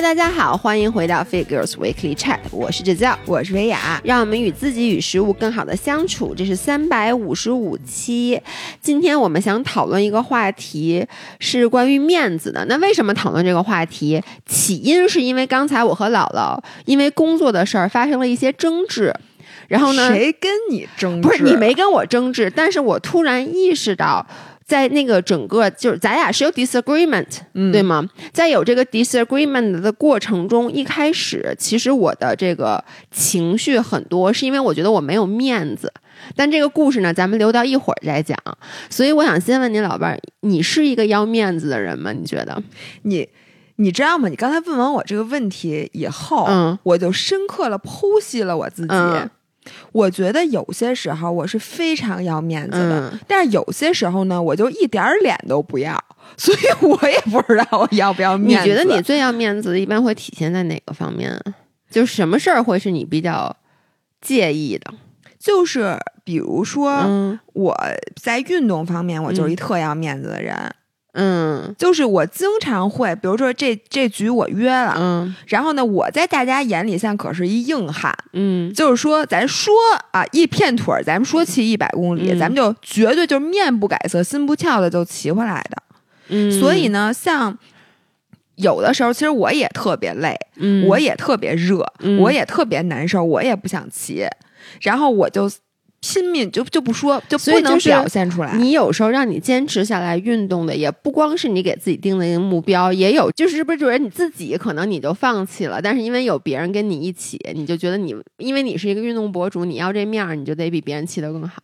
Hello，大家好，欢迎回到 Figures Weekly Chat，我是志教，我是维雅，让我们与自己与食物更好的相处。这是三百五十五期，今天我们想讨论一个话题，是关于面子的。那为什么讨论这个话题？起因是因为刚才我和姥姥因为工作的事儿发生了一些争执，然后呢，谁跟你争执？不是你没跟我争执，但是我突然意识到。在那个整个就是咱俩是有 disagreement，对吗？在有这个 disagreement 的过程中，一开始其实我的这个情绪很多，是因为我觉得我没有面子。但这个故事呢，咱们留到一会儿再讲。所以我想先问你老伴儿，你是一个要面子的人吗？你觉得？你你知道吗？你刚才问完我这个问题以后，嗯，我就深刻了剖析了我自己。我觉得有些时候我是非常要面子的，但是有些时候呢，我就一点脸都不要，所以我也不知道我要不要面子。你觉得你最要面子，一般会体现在哪个方面？就什么事儿会是你比较介意的？就是比如说我在运动方面，我就是一特要面子的人。嗯，就是我经常会，比如说这这局我约了，嗯，然后呢，我在大家眼里现在可是一硬汉，嗯，就是说咱说啊一片腿儿，咱们说骑一百公里，咱们就绝对就是面不改色心不跳的就骑回来的，嗯，所以呢，像有的时候其实我也特别累，嗯，我也特别热，我也特别难受，我也不想骑，然后我就。拼命就就不说，就不能表现出来。你有时候让你坚持下来运动的，也不光是你给自己定的一个目标，也有就是不是就是你自己可能你就放弃了，但是因为有别人跟你一起，你就觉得你因为你是一个运动博主，你要这面儿，你就得比别人骑得更好。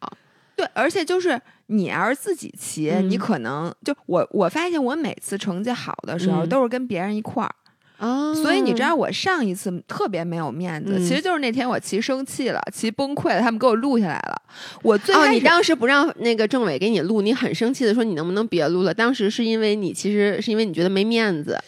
对，而且就是你要是自己骑，你可能就我我发现我每次成绩好的时候，都是跟别人一块儿。啊，所以你知道我上一次特别没有面子，其实就是那天我骑生气了，骑崩溃了，他们给我录下来了。我最哦，你当时不让那个政委给你录，你很生气的说你能不能别录了？当时是因为你其实是因为你觉得没面子。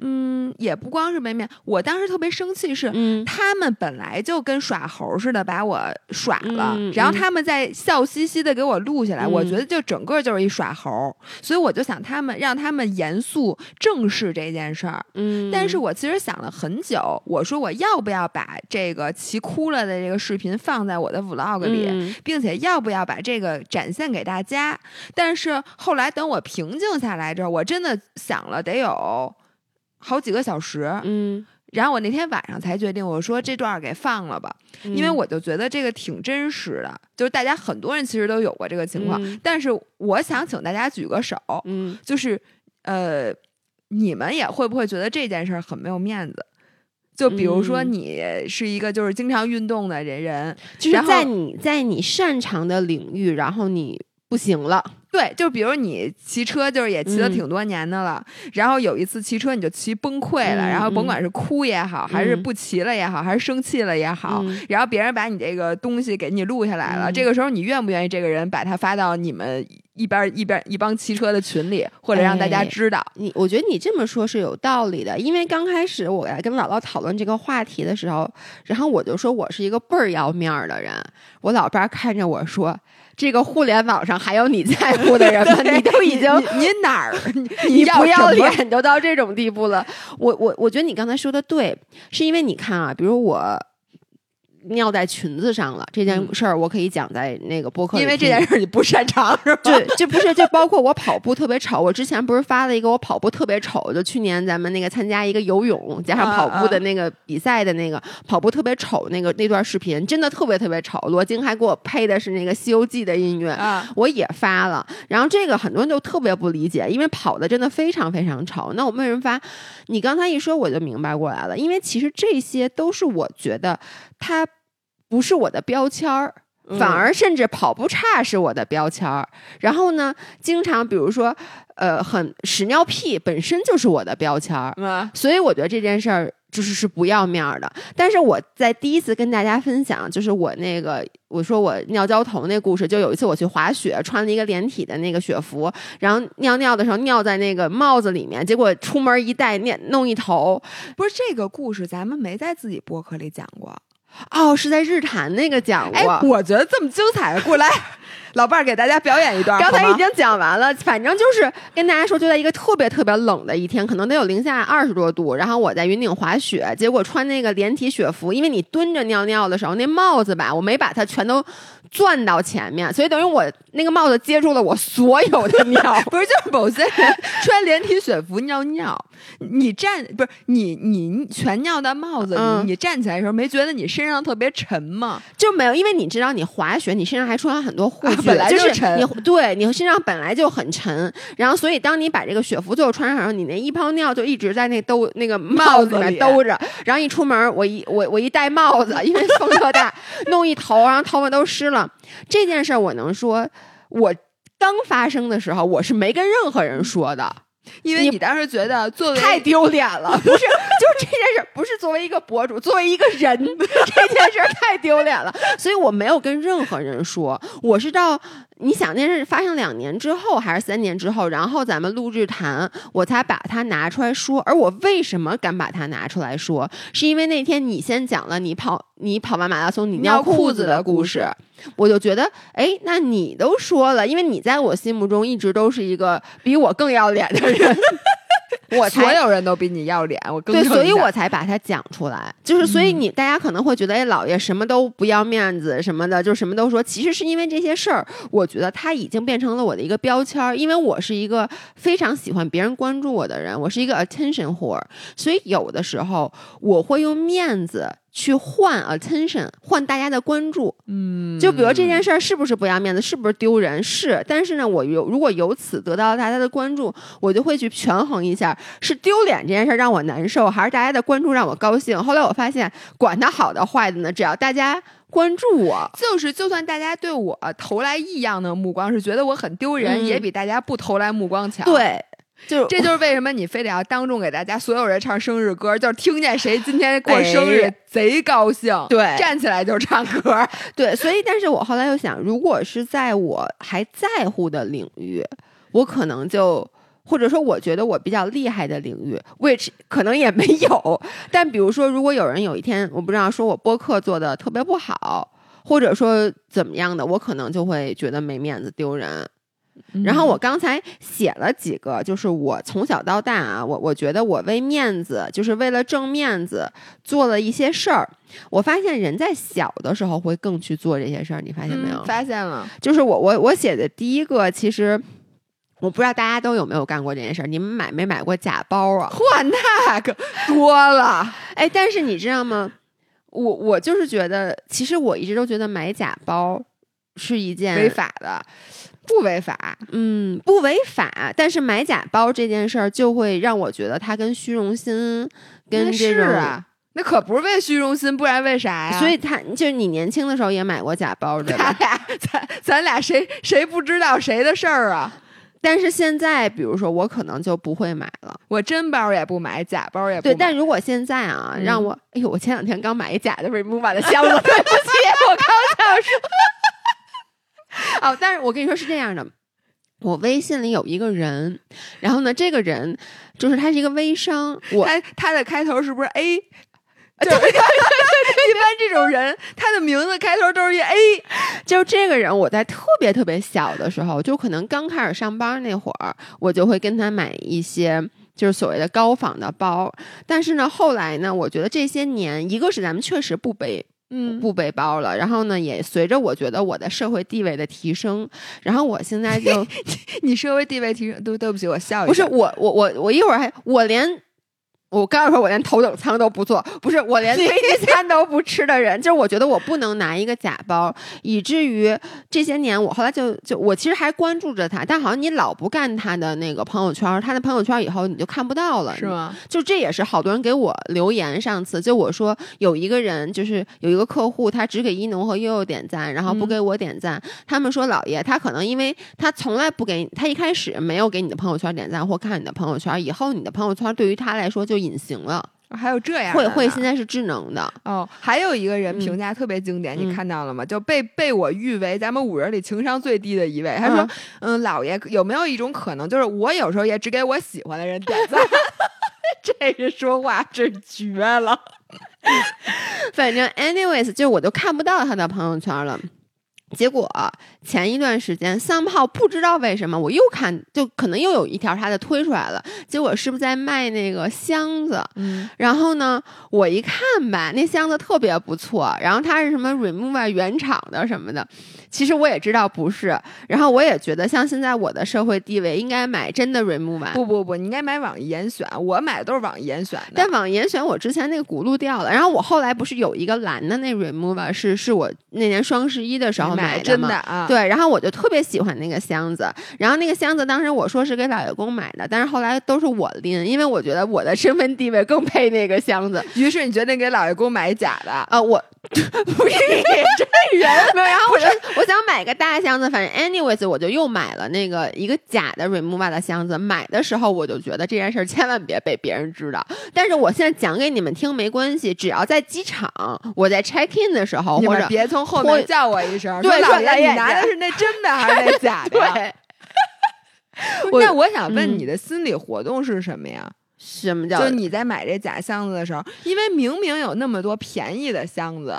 嗯，也不光是没面，我当时特别生气，是他们本来就跟耍猴似的把我耍了，然后他们在笑嘻嘻的给我录下来，我觉得就整个就是一耍猴，所以我就想他们让他们严肃正视这件事儿。嗯，但是我其实想了很久，我说我要不要把这个骑哭了的这个视频放在我的 vlog 里，并且要不要把这个展现给大家？但是后来等我平静下来之后，我真的想了得有。好几个小时，嗯，然后我那天晚上才决定，我说这段给放了吧，因为我就觉得这个挺真实的，就是大家很多人其实都有过这个情况，但是我想请大家举个手，嗯，就是呃，你们也会不会觉得这件事儿很没有面子？就比如说你是一个就是经常运动的人人，就是在你在你擅长的领域，然后你不行了。对，就比如你骑车，就是也骑了挺多年的了，然后有一次骑车你就骑崩溃了，然后甭管是哭也好，还是不骑了也好，还是生气了也好，然后别人把你这个东西给你录下来了，这个时候你愿不愿意这个人把它发到你们一边一边一帮骑车的群里，或者让大家知道？你我觉得你这么说是有道理的，因为刚开始我来跟姥姥讨论这个话题的时候，然后我就说我是一个倍儿要面儿的人，我老伴看着我说。这个互联网上还有你在乎的人吗？你都已经你哪儿 你不要脸都到这种地步了？我我我觉得你刚才说的对，是因为你看啊，比如我。尿在裙子上了这件事儿，我可以讲在那个播客里，因为这件事儿你不擅长是吧？对，这不是就包括我跑步特别丑。我之前不是发了一个我跑步特别丑，就去年咱们那个参加一个游泳加上跑步的那个比赛的那个跑步特别丑那个那段视频，真的特别特别丑。罗京还给我配的是那个《西游记》的音乐，我也发了。然后这个很多人就特别不理解，因为跑的真的非常非常丑。那我为什么发？你刚才一说我就明白过来了，因为其实这些都是我觉得他。不是我的标签儿，反而甚至跑步差是我的标签儿。然后呢，经常比如说，呃，很屎尿屁本身就是我的标签儿。所以我觉得这件事儿就是是不要面儿的。但是我在第一次跟大家分享，就是我那个我说我尿浇头那故事，就有一次我去滑雪，穿了一个连体的那个雪服，然后尿尿的时候尿在那个帽子里面，结果出门一戴，念弄一头。不是这个故事，咱们没在自己播客里讲过。哦，是在日坛那个讲过。我觉得这么精彩，过来 老伴儿给大家表演一段。刚才已经讲完了，反正就是跟大家说，就在一个特别特别冷的一天，可能得有零下二十多度，然后我在云顶滑雪，结果穿那个连体雪服，因为你蹲着尿尿的时候，那帽子吧，我没把它全都攥到前面，所以等于我那个帽子接住了我所有的尿。不是，就是某些人穿连体雪服尿尿，你站不是你你全尿到帽子里，你站起来的时候没觉得你身上特别沉吗？就没有，因为你知道你滑雪，你身上还穿了很多护具，本来就沉。你对你身上本来就很沉，然后所以当你把这个雪服最后穿上时候，你那一泡尿就一直在那兜那个帽子里面兜着。然后一出门，我一我我一戴帽子，因为风特大，弄一头，然后头发都湿了。这件事儿我能说，我刚发生的时候，我是没跟任何人说的。因为你当时觉得作为太丢脸了，不是？就是这件事不是作为一个博主，作为一个人，这件事太丢脸了，所以我没有跟任何人说。我是到你想那是发生两年之后，还是三年之后，然后咱们录制谈，我才把它拿出来说。而我为什么敢把它拿出来说，是因为那天你先讲了你跑你跑完马拉松你尿裤子的故事。我就觉得，哎，那你都说了，因为你在我心目中一直都是一个比我更要脸的人，我所有人都比你要脸，我更对，所以我才把它讲出来。就是，所以你大家可能会觉得，哎，老爷什么都不要面子什么的，就什么都说。其实是因为这些事儿，我觉得他已经变成了我的一个标签儿。因为我是一个非常喜欢别人关注我的人，我是一个 attention whore，所以有的时候我会用面子。去换 attention，换大家的关注，嗯，就比如这件事儿是不是不要面子，是不是丢人？是，但是呢，我有如果由此得到大家的关注，我就会去权衡一下，是丢脸这件事让我难受，还是大家的关注让我高兴？后来我发现，管他好的坏的呢，只要大家关注我，就是就算大家对我投来异样的目光，是觉得我很丢人，也比大家不投来目光强。对。就这就是为什么你非得要当众给大家所有人唱生日歌，就是听见谁今天过生日贼高兴，对，站起来就唱歌，对。所以，但是我后来又想，如果是在我还在乎的领域，我可能就或者说我觉得我比较厉害的领域，which 可能也没有。但比如说，如果有人有一天我不知道说我播客做的特别不好，或者说怎么样的，我可能就会觉得没面子、丢人。然后我刚才写了几个，就是我从小到大啊，我我觉得我为面子，就是为了挣面子做了一些事儿。我发现人在小的时候会更去做这些事儿，你发现没有？发现了。就是我我我写的第一个，其实我不知道大家都有没有干过这件事儿。你们买没买过假包啊？嚯，那个多了。哎，但是你知道吗？我我就是觉得，其实我一直都觉得买假包是一件违法的。不违法，嗯，不违法，但是买假包这件事儿就会让我觉得它跟虚荣心跟这种啊，那可不是为虚荣心，不然为啥呀？所以他就是你年轻的时候也买过假包的，咱俩咱咱俩谁谁不知道谁的事儿啊？但是现在，比如说我可能就不会买了，我真包也不买，假包也不对。但如果现在啊，让我，哎呦，我前两天刚买一假的 remova 的箱子，对不起，我刚想说。哦，但是我跟你说是这样的，我微信里有一个人，然后呢，这个人就是他是一个微商，我他他的开头是不是 A？对 对对，一般这种人他的名字开头都是一 A。就这个人，我在特别特别小的时候，就可能刚开始上班那会儿，我就会跟他买一些就是所谓的高仿的包。但是呢，后来呢，我觉得这些年，一个是咱们确实不背。嗯，不背包了。然后呢，也随着我觉得我的社会地位的提升，然后我现在就，你社会地位提升，对对不起，我笑一下。不是我，我我我一会儿还我连。我刚说，我连头等舱都不坐，不是我连飞机餐都不吃的人，就是我觉得我不能拿一个假包，以至于这些年我后来就就我其实还关注着他，但好像你老不干他的那个朋友圈，他的朋友圈以后你就看不到了，是吗？就这也是好多人给我留言，上次就我说有一个人就是有一个客户，他只给一农和悠悠点赞，然后不给我点赞，他们说老爷他可能因为他从来不给他一开始没有给你的朋友圈点赞或看你的朋友圈，以后你的朋友圈对于他来说就。隐形了，还有这样会会现在是智能的哦。还有一个人评价特别经典，你看到了吗？就被被我誉为咱们五人里情商最低的一位。他说：“嗯，老爷有没有一种可能，就是我有时候也只给我喜欢的人点赞？这人说话真绝了。反正，anyways，就我都看不到他的朋友圈了。结果前一段时间三炮不知道为什么我又看，就可能又有一条他的推出来了。结果是不是在卖那个箱子？嗯，然后呢，我一看吧，那箱子特别不错，然后它是什么 Remove 原厂的什么的。其实我也知道不是，然后我也觉得像现在我的社会地位，应该买真的 Remove。不不不，你应该买网易严选，我买的都是网易严选的。但网易严选我之前那个轱辘掉了，然后我后来不是有一个蓝的那 Remove 是是我那年双十一的时候买的吗？真的啊，对，然后我就特别喜欢那个箱子，然后那个箱子当时我说是给老爷公买的，但是后来都是我拎，因为我觉得我的身份地位更配那个箱子。于是你决定给老爷公买假的啊？我不是你这人，没有。然后我就我想买个大箱子，反正 anyways 我就又买了那个一个假的 Remova 的箱子。买的时候我就觉得这件事千万别被别人知道，但是我现在讲给你们听没关系，只要在机场我在 check in 的时候，或者别从后面叫我一声，对，老爷你拿的是那真的还是那假的？对。那我想问你的心理活动是什么呀？什么叫？就你在买这假箱子的时候，因为明明有那么多便宜的箱子，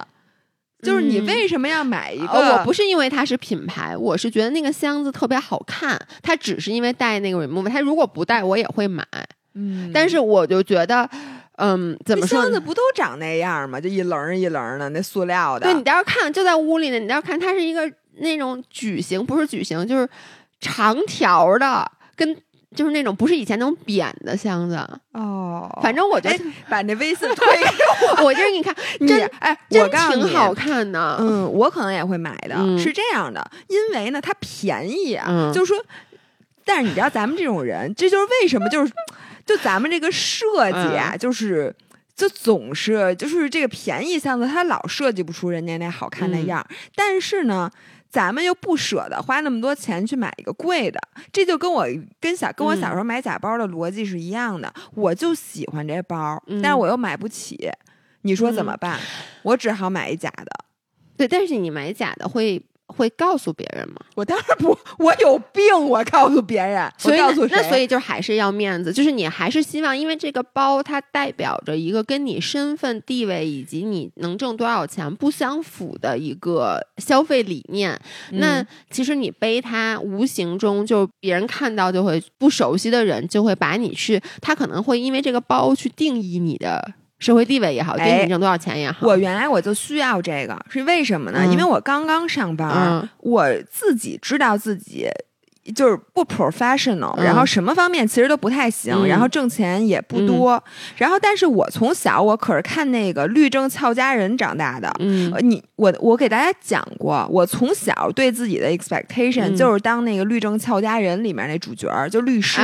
就是你为什么要买一个？我不是因为它是品牌，我是觉得那个箱子特别好看。它只是因为带那个 remove，它如果不带我也会买。嗯，但是我就觉得，嗯，怎么说？箱子不都长那样吗？就一棱一棱的那塑料的。对你待会看，就在屋里呢。你待会看，它是一个那种矩形，不是矩形，就是长条的，跟。就是那种不是以前那种扁的箱子哦，反正我就把那微信推给我，我就是你看，真哎，真挺好看的，嗯，我可能也会买的，是这样的，因为呢它便宜啊，就是说，但是你知道咱们这种人，这就是为什么，就是就咱们这个设计啊，就是就总是就是这个便宜箱子，它老设计不出人家那好看那样，但是呢。咱们又不舍得花那么多钱去买一个贵的，这就跟我跟小跟我小时候买假包的逻辑是一样的。我就喜欢这包，但是我又买不起，你说怎么办？我只好买一假的。对，但是你买假的会。会告诉别人吗？我当然不，我有病，我告诉别人。所以那所以就还是要面子，就是你还是希望，因为这个包它代表着一个跟你身份地位以及你能挣多少钱不相符的一个消费理念。那其实你背它，无形中就别人看到就会不熟悉的人就会把你去，他可能会因为这个包去定义你的。社会地位也好，给你挣多少钱也好，我原来我就需要这个，是为什么呢？因为我刚刚上班，我自己知道自己就是不 professional，然后什么方面其实都不太行，然后挣钱也不多，然后但是我从小我可是看那个律政俏佳人长大的，嗯，你我我给大家讲过，我从小对自己的 expectation 就是当那个律政俏佳人里面那主角，就律师，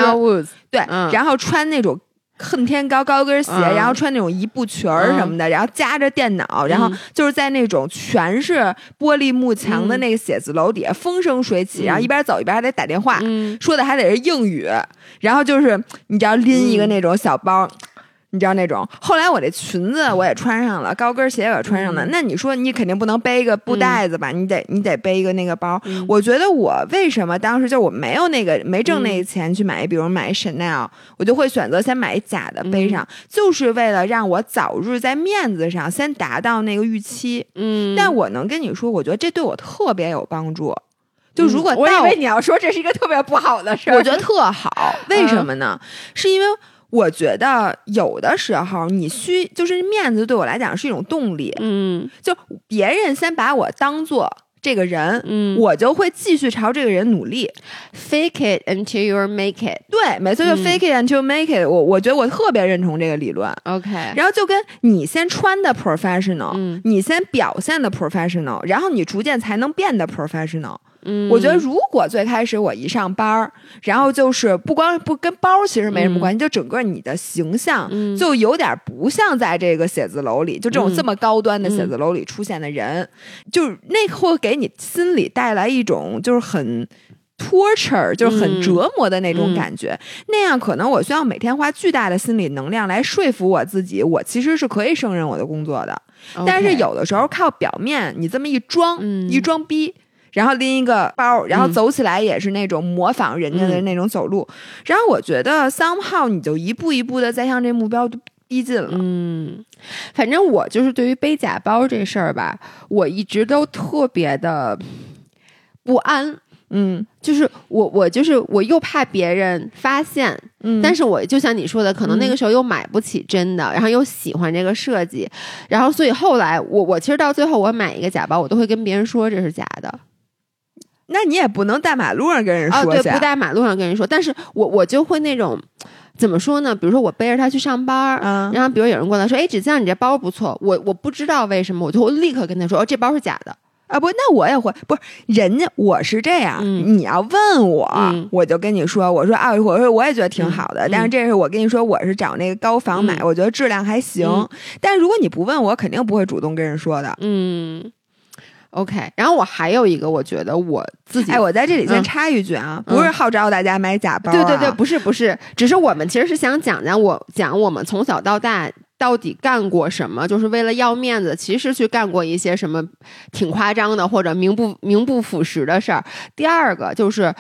对，然后穿那种。恨天高高跟鞋，然后穿那种一步裙儿什么的，然后夹着电脑，然后就是在那种全是玻璃幕墙的那个写字楼底下风生水起，然后一边走一边还得打电话，说的还得是英语，然后就是你只要拎一个那种小包。你知道那种，后来我这裙子我也穿上了，高跟鞋也穿上了。那你说你肯定不能背一个布袋子吧？你得你得背一个那个包。我觉得我为什么当时就我没有那个没挣那个钱去买，比如买 Chanel，我就会选择先买假的背上，就是为了让我早日在面子上先达到那个预期。嗯，但我能跟你说，我觉得这对我特别有帮助。就如果我以为你要说这是一个特别不好的事儿，我觉得特好。为什么呢？是因为。我觉得有的时候你需就是面子对我来讲是一种动力，嗯，就别人先把我当做这个人，嗯，我就会继续朝这个人努力，fake it until you make it，对，没错，就 fake it until make it。我我觉得我特别认同这个理论，OK。然后就跟你先穿的 professional，嗯，你先表现的 professional，然后你逐渐才能变得 professional。嗯，我觉得如果最开始我一上班儿，然后就是不光不跟包其实没什么关系，就整个你的形象就有点不像在这个写字楼里，就这种这么高端的写字楼里出现的人，就是那会给你心里带来一种就是很 torture，就是很折磨的那种感觉。那样可能我需要每天花巨大的心理能量来说服我自己，我其实是可以胜任我的工作的。但是有的时候靠表面你这么一装，一装逼。然后拎一个包，然后走起来也是那种模仿人家的那种走路。然后我觉得 somehow 你就一步一步的在向这目标逼近了。嗯，反正我就是对于背假包这事儿吧，我一直都特别的不安。嗯就是我，我就是我又怕别人发现，嗯，但是我就像你说的，可能那个时候又买不起真的，然后又喜欢这个设计，然后所以后来我我其实到最后我买一个假包，我都会跟别人说这是假的。那你也不能在马路上跟人说去，不在马路上跟人说，但是我我就会那种怎么说呢？比如说我背着他去上班然后比如有人过来说，哎，芷江你这包不错，我我不知道为什么，我就会立刻跟他说，哦，这包是假的。啊不，那我也会，不是人家我是这样，嗯。你要问我，嗯。我就跟你说，我说啊，我说我也觉得挺好的，嗯。但是这是我跟你说，我是找那个高仿买，嗯。我觉得质量还行，嗯。但是如果你不问我，肯定不会主动跟人说的。嗯，OK。然后我还有一个，我觉得我自己，哎，我在这里先嗯插一句啊，嗯不是号召大家买假包、啊，对对对，不是不是，只是我们其实是想讲讲我讲我们从小到大到底干过什么，就是为了要面子，其实去干过一些什么挺夸张的或者名不名不副实的事儿。第二个就是。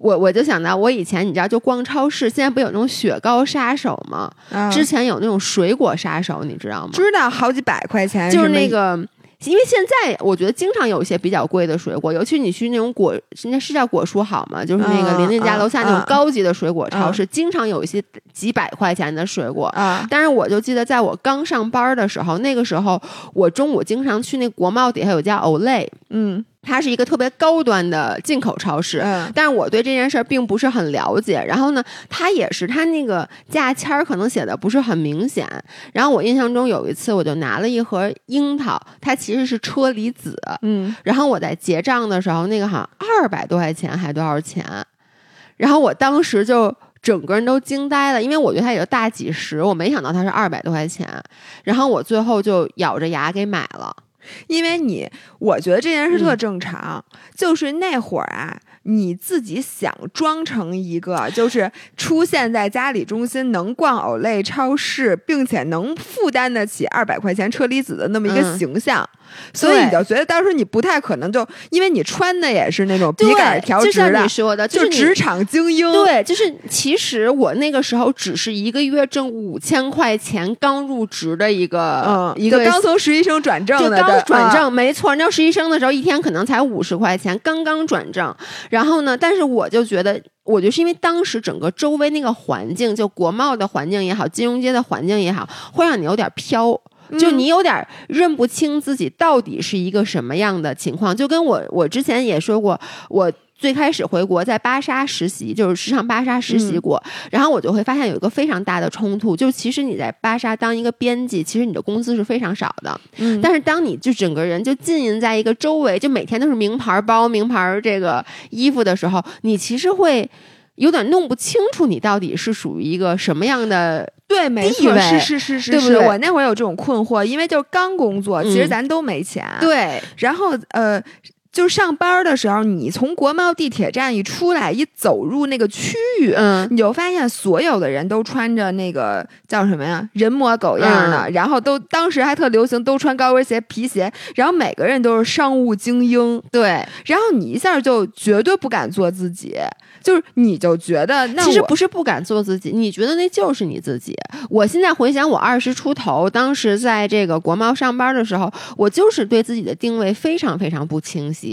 我我就想到，我以前你知道，就逛超市，现在不有那种雪糕杀手吗？啊之前有那种水果杀手，你知道吗？知道好几百块钱，就是那个，因为现在我觉得经常有一些比较贵的水果，尤其你去那种果，人家是叫果蔬好吗？就是那个嗯邻居家嗯楼下那种嗯高级的水果超市，经常有一些几百块钱的水果。啊，但是我就记得，在我刚上班的时候，那个时候我中午经常去那国贸底下有家 Olay，嗯它是一个特别高端的进口超市。嗯但是我对这件事儿并不是很了解，然后呢，它也是它那个价签儿可能写的不是很明显。然后我印象中有一次，我就拿了一盒樱桃，它其实是车厘子，嗯，然后我在结账的时候，那个好像二百多块钱还多少钱，然后我当时就整个人都惊呆了，因为我觉得它也就大几十，我没想到它是二百多块钱，然后我最后就咬着牙给买了。因为你，我觉得这件事特嗯正常，就是那会儿啊。你自己想装成一个，就是出现在家里中心能逛 Olay 超市，并且能负担得起二百块钱车厘子的那么一个嗯形象，所以你就觉得当时你不太可能就，因为你穿的也是那种笔杆对，调直的就像你，说的，就是职场精英。对，就是其实我那个时候只是一个月挣五千块钱，刚入职的一个，嗯，一个刚从实习生转正刚转正，啊没错。你知道实习生的时候一天可能才五十块钱，刚刚转正。然后呢，但是我就觉得，我就是因为当时整个周围那个环境，就国贸的环境也好，金融街的环境也好，会让你有点飘。就你有点认不清自己到底是一个什么样的情况，就跟我我之前也说过，我最开始回国在芭莎实习，就是时尚芭莎实习过，然后我就会发现有一个非常大的冲突，就其实你在芭莎当一个编辑，其实你的工资是非常少的，嗯。但是当你就整个人就浸淫在一个周围，就每天都是名牌包、名牌这个衣服的时候，你其实会有点弄不清楚你到底是属于一个什么样的。对，没错，是是是是是，对不对？我那会儿有这种困惑，因为就是刚工作，其实嗯。咱都没钱，，对，然后呃。就是上班的时候，你从国贸地铁站一出来，一走入那个区域，嗯，你就发现所有的人都穿着那个叫什么呀，人模狗样的，然后都当时还特流行，都穿高跟鞋、皮鞋，然后每个人都是商务精英，对，然后你一下就绝对不敢做自己，就是你就觉得那其实不是不敢做自己，你觉得那就是你自己。我现在回想，我二十出头，当时在这个国贸上班的时候，我就是对自己的定位非常非常不清晰。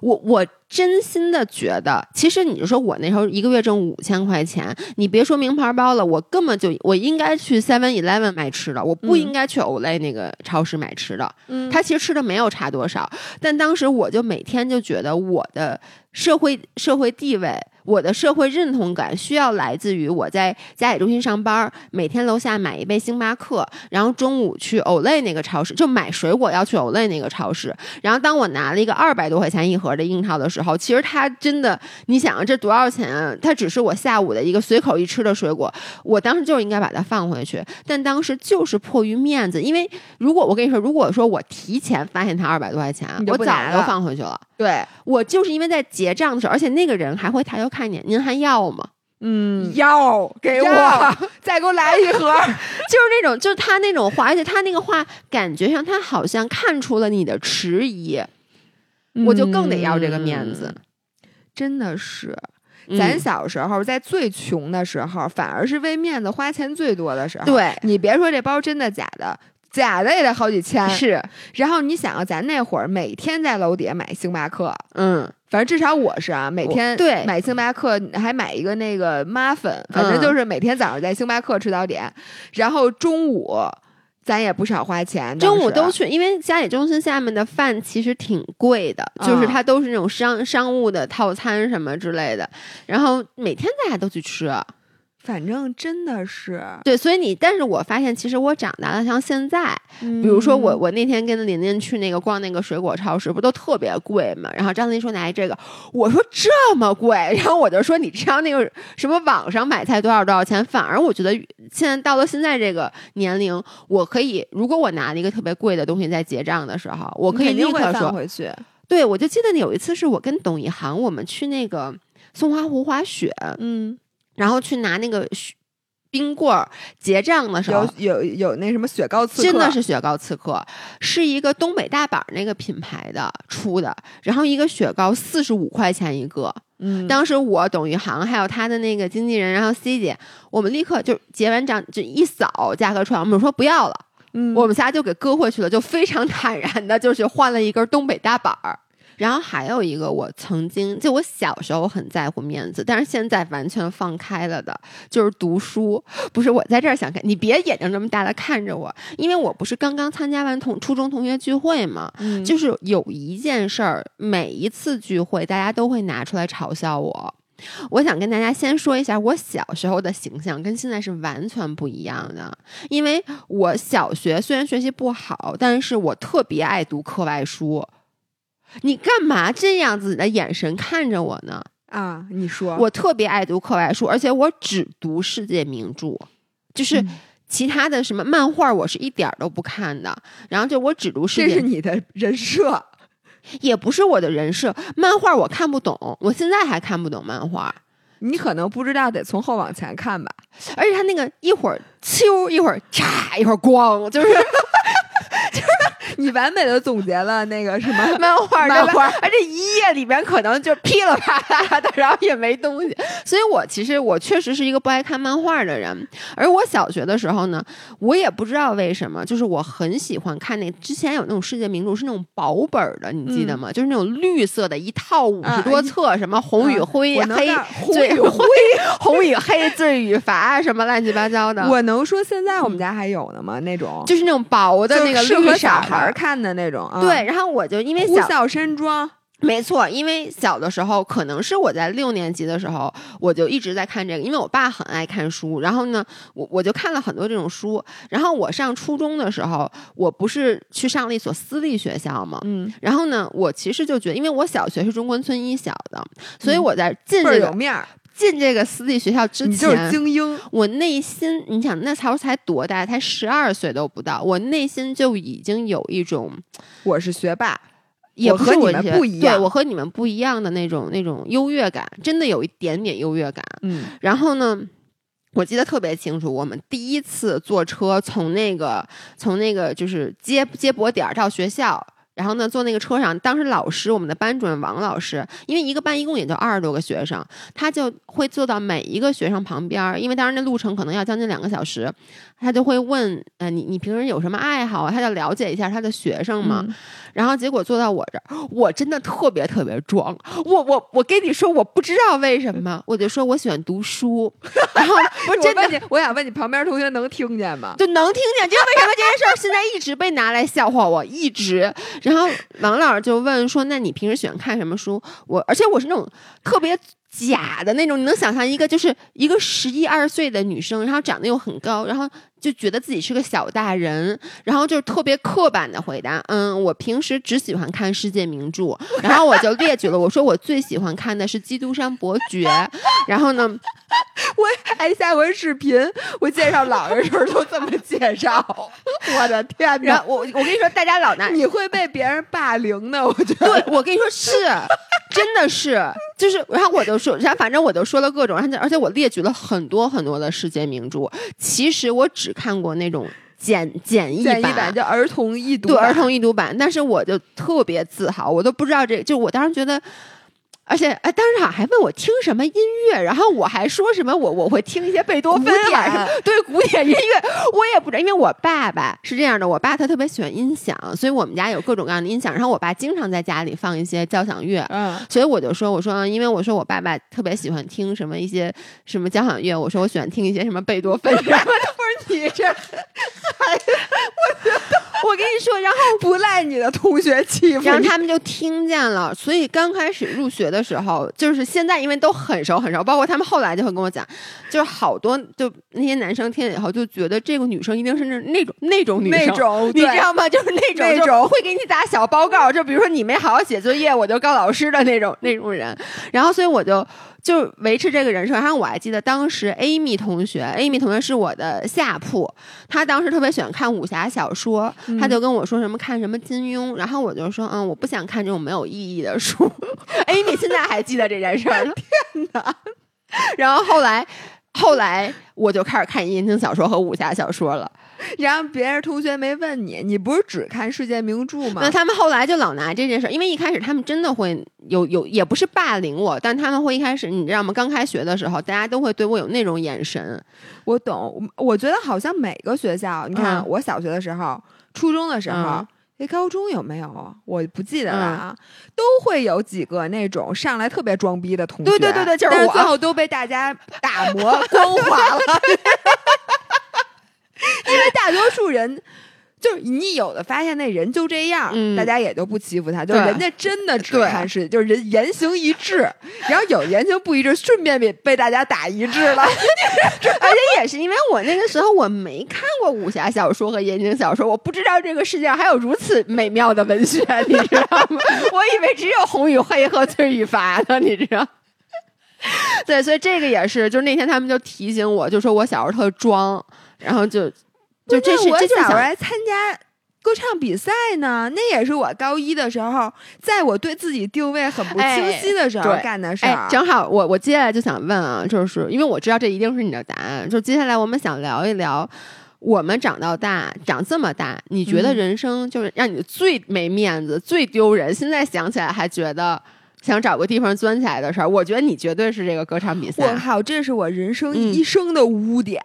我我真心的觉得，其实你就说我那时候一个月挣五千块钱，你别说名牌包了，我根本就我应该去 Seven Eleven 买吃的，我不嗯应该去 Olay 那个超市买吃的。嗯他其实吃的没有差多少，但当时我就每天就觉得我的社会社会地位，我的社会认同感需要来自于我在家里中心上班，每天楼下买一杯星巴克，然后中午去 Olay 那个超市，就买水果要去 Olay 那个超市。然后当我拿了一个二百多块钱一盒的樱桃的时候，其实它真的，你想啊，这多少钱啊？它只是我下午的一个随口一吃的水果，我当时就应该把它放回去，但当时就是迫于面子，因为如果我跟你说，如果说我提前发现它二百多块钱我早就放回去了。对，我就是因为在结账的时候，而且那个人还会抬头看见，您还要吗？嗯，要给我再给我来一盒。就是那种，就是他那种话，而且他那个话感觉上他好像看出了你的迟疑，我就更得要这个面子。真的是，嗯咱小时候在最穷的时候，反而是为面子花钱最多的时候。对你别说这包真的假的，假的也得好几千。是，然后你想啊，咱那会儿每天在楼底下买星巴克，嗯，反正至少我是啊，每天对买星巴克还买一个那个妈粉，反正就是每天早上在星巴克吃早点，然后中午咱也不少花钱。中午都去，因为嘉里中心下面的饭其实挺贵的，就是它都是那种商商务的套餐什么之类的，然后每天大家都去吃。反正真的是对，所以你，但是我发现，其实我长大了，像现在，比如说我，我那天跟琳琳去那个逛那个水果超市，不都特别贵嘛？然后张琳说拿这个，我说这么贵，然后我就说你知道那个什么网上买菜多少多少钱？反而我觉得现在到了现在这个年龄，我可以，如果我拿了一个特别贵的东西在结账的时候，我可以立刻说回去。对，我就记得有一次是我跟董一航，我们去那个松花湖滑雪，嗯。然后去拿那个冰棍儿结账的时候，有有有那什么雪糕刺客，真的是雪糕刺客，是一个东北大板那个品牌的出的。然后一个雪糕四十五块钱一个，嗯，当时我董宇航还有他的那个经纪人，然后 C 姐，我们立刻就结完账就一扫价格串，我们说不要了，嗯，我们仨就给搁回去了，就非常坦然的就是换了一根东北大板儿。然后还有一个，我曾经就我小时候很在乎面子，但是现在完全放开了的，就是读书。不是我在这儿想看，你别眼睛这么大的看着我，因为我不是刚刚参加完同初中同学聚会嘛，就是有一件事儿，每一次聚会大家都会拿出来嘲笑我。我想跟大家先说一下，我小时候的形象跟现在是完全不一样的，因为我小学虽然学习不好，但是我特别爱读课外书。你干嘛这样子的眼神看着我呢？啊，你说我特别爱读课外书，而且我只读世界名著，就是其他的什么漫画，我是一点儿都不看的。然后就我只读世界，这是你的人设，也不是我的人设。漫画我看不懂，我现在还看不懂漫画。你可能不知道，得从后往前看吧。而且他那个一会儿秋，一会儿嚓，一会儿光，就是。你完美的总结了那个什么 漫画，漫画，而且一页里边可能就噼里啪啦的，然后也没东西。所以我其实我确实是一个不爱看漫画的人。而我小学的时候呢，我也不知道为什么，就是我很喜欢看那之前有那种世界名著是那种薄本的，你记得吗？就是那种绿色的，一套五十多册，什么红与灰、黑、红与灰、红与黑、罪与罚，什么乱七八糟的。我能说现在我们家还有呢吗？那种就是那种薄的那个绿看的那种，对，然后我就因为呼啸山庄，没错，因为小的时候可能是我在六年级的时候，我就一直在看这个，因为我爸很爱看书，然后呢，我我就看了很多这种书。然后我上初中的时候，我不是去上了一所私立学校嘛，嗯，然后呢，我其实就觉得，因为我小学是中关村一小的，所以我在进这个面儿。进这个私立学校之前，就是精英。我内心，你想那时候才多大？才十二岁都不到，我内心就已经有一种，我是学霸，也和你们不一样。对我和你们不一样的那种那种优越感，真的有一点点优越感。嗯，然后呢，我记得特别清楚，我们第一次坐车从那个从那个就是接接驳点到学校。然后呢，坐那个车上，当时老师，我们的班主任王老师，因为一个班一共也就二十多个学生，他就会坐到每一个学生旁边，因为当时那路程可能要将近两个小时，他就会问，呃，你你平时有什么爱好啊？他就了解一下他的学生嘛。然后结果坐到我这儿，我真的特别特别装，我我我跟你说，我不知道为什么，我就说我喜欢读书，然后不是真的，我想问你旁边同学能听见吗？就能听见，就为什么这件事儿现在一直被拿来笑话我，一直。然后王老师就问说：“那你平时喜欢看什么书？”我而且我是那种特别。假的那种，你能想象一个就是一个十一二岁的女生，然后长得又很高，然后就觉得自己是个小大人，然后就是特别刻板的回答，嗯，我平时只喜欢看世界名著，然后我就列举了，我说我最喜欢看的是《基督山伯爵》，然后呢，我哎下回视频我介绍老人时候都这么介绍，我的天 哪！我我跟你说，大家老拿你会被别人霸凌的，我觉得。对，我跟你说是，真的是，就是，然后我就。说，然后反正我就说了各种，而且而且我列举了很多很多的世界名著。其实我只看过那种简简易版，就儿童易读，对儿童易读版。但是我就特别自豪，我都不知道这就我当时觉得而且哎，当时还问我听什么音乐，然后我还说什么我我会听一些贝多芬啊，对古典音乐，我也不知道，因为我爸爸是这样的，我爸他特别喜欢音响，所以我们家有各种各样的音响，然后我爸经常在家里放一些交响乐，嗯，所以我就说，我说因为我说我爸爸特别喜欢听什么一些什么交响乐，我说我喜欢听一些什么贝多芬什么的，不是你这，我觉得 我跟你说，然后不赖你的同学欺负，然后他们就听见了，所以刚开始入学的时候，就是现在因为都很熟很熟，包括他们后来就会跟我讲，就是好多就那些男生听了以后就觉得这个女生一定是那 那种那种女生，那种你知道吗？就是那种那种会给你打小报告，就比如说你没好好写作业，我就告老师的那种那种人。然后所以我就就维持这个人设。然后我还记得当时 Amy 同学，Amy 同学是我的下铺，她当时特别喜欢看武侠小说，她就跟我说什么看什么金庸，然后我就说嗯，我不想看这种没有意义的书。Amy 现在还记得这件事 天哪！然后后来后来我就开始看言情小说和武侠小说了。然后别人同学没问你，你不是只看世界名著吗？那他们后来就老拿这件事，因为一开始他们真的会有有，也不是霸凌我，但他们会一开始，你知道吗？刚开学的时候，大家都会对我有那种眼神。我懂，我觉得好像每个学校，你看我小学的时候、初中的时候，哎，高中有没有？我不记得了啊。都会有几个那种上来特别装逼的同学，对对对对，就是我，最后都被大家打磨光滑了。因为大多数人，就是你有的发现那人就这样，嗯、大家也就不欺负他，就人家真的只看是，就是人言行一致，然后有言行不一致，顺便被被大家打一致了。而且也是因为我那个时候我没看过武侠小说和言情小说，我不知道这个世界上还有如此美妙的文学，你知道吗？我以为只有红与黑和罪与罚呢，你知道。对，所以这个也是，就是那天他们就提醒我，就说我小时候特装，然后就就这是我这小时候还参加歌唱比赛呢，那也是我高一的时候，在我对自己定位很不清晰的时候干的事儿。哎，正好我我接下来就想问啊，就是因为我知道这一定是你的答案，就接下来我们想聊一聊，我们长到大，长这么大，你觉得人生就是让你最没面子、最丢人，现在想起来还觉得。想找个地方钻起来的事儿，我觉得你绝对是这个歌唱比赛。我靠，这是我人生一生的污点。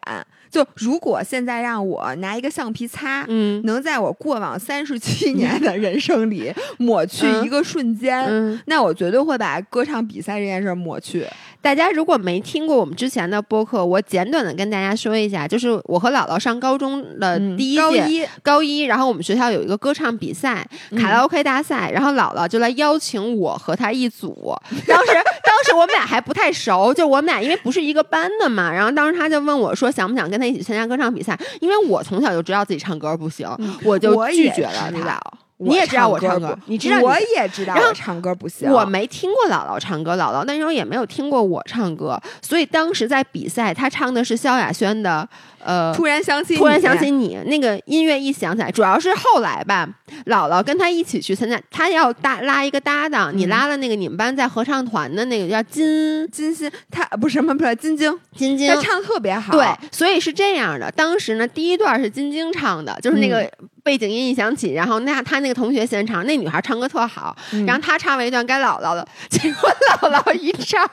就如果现在让我拿一个橡皮擦，嗯，能在我过往三十七年的人生里抹去一个瞬间，嗯、那我绝对会把歌唱比赛这件事抹去。大家如果没听过我们之前的播客，我简短的跟大家说一下，就是我和姥姥上高中的第一届、高一，高一，然后我们学校有一个歌唱比赛，卡拉 OK 大赛，然后姥姥就来邀请我和她一组。当时，当时我们俩还不太熟，就我们俩因为不是一个班的嘛，然后当时他就问我说，想不想跟他一起参加歌唱比赛？因为我从小就知道自己唱歌不行，我就拒绝了他。你也知道我唱歌，你知道我也知道我唱歌不行。我没听过姥姥唱歌，姥姥那时候也没有听过我唱歌，所以当时在比赛，她唱的是萧亚轩的呃，突然想起，突然想起你那个音乐一响起来，主要是后来吧，姥姥跟他一起去参加，他要搭拉一个搭档，你拉了那个你们班在合唱团的那个叫金金星，他不是什么不是金晶，金晶，他唱特别好，对，所以是这样的，当时呢，第一段是金晶唱的，就是那个。背景音一响起，然后那他那个同学先唱，那女孩唱歌特好，嗯、然后他唱了一段该姥姥了，结果姥姥一唱，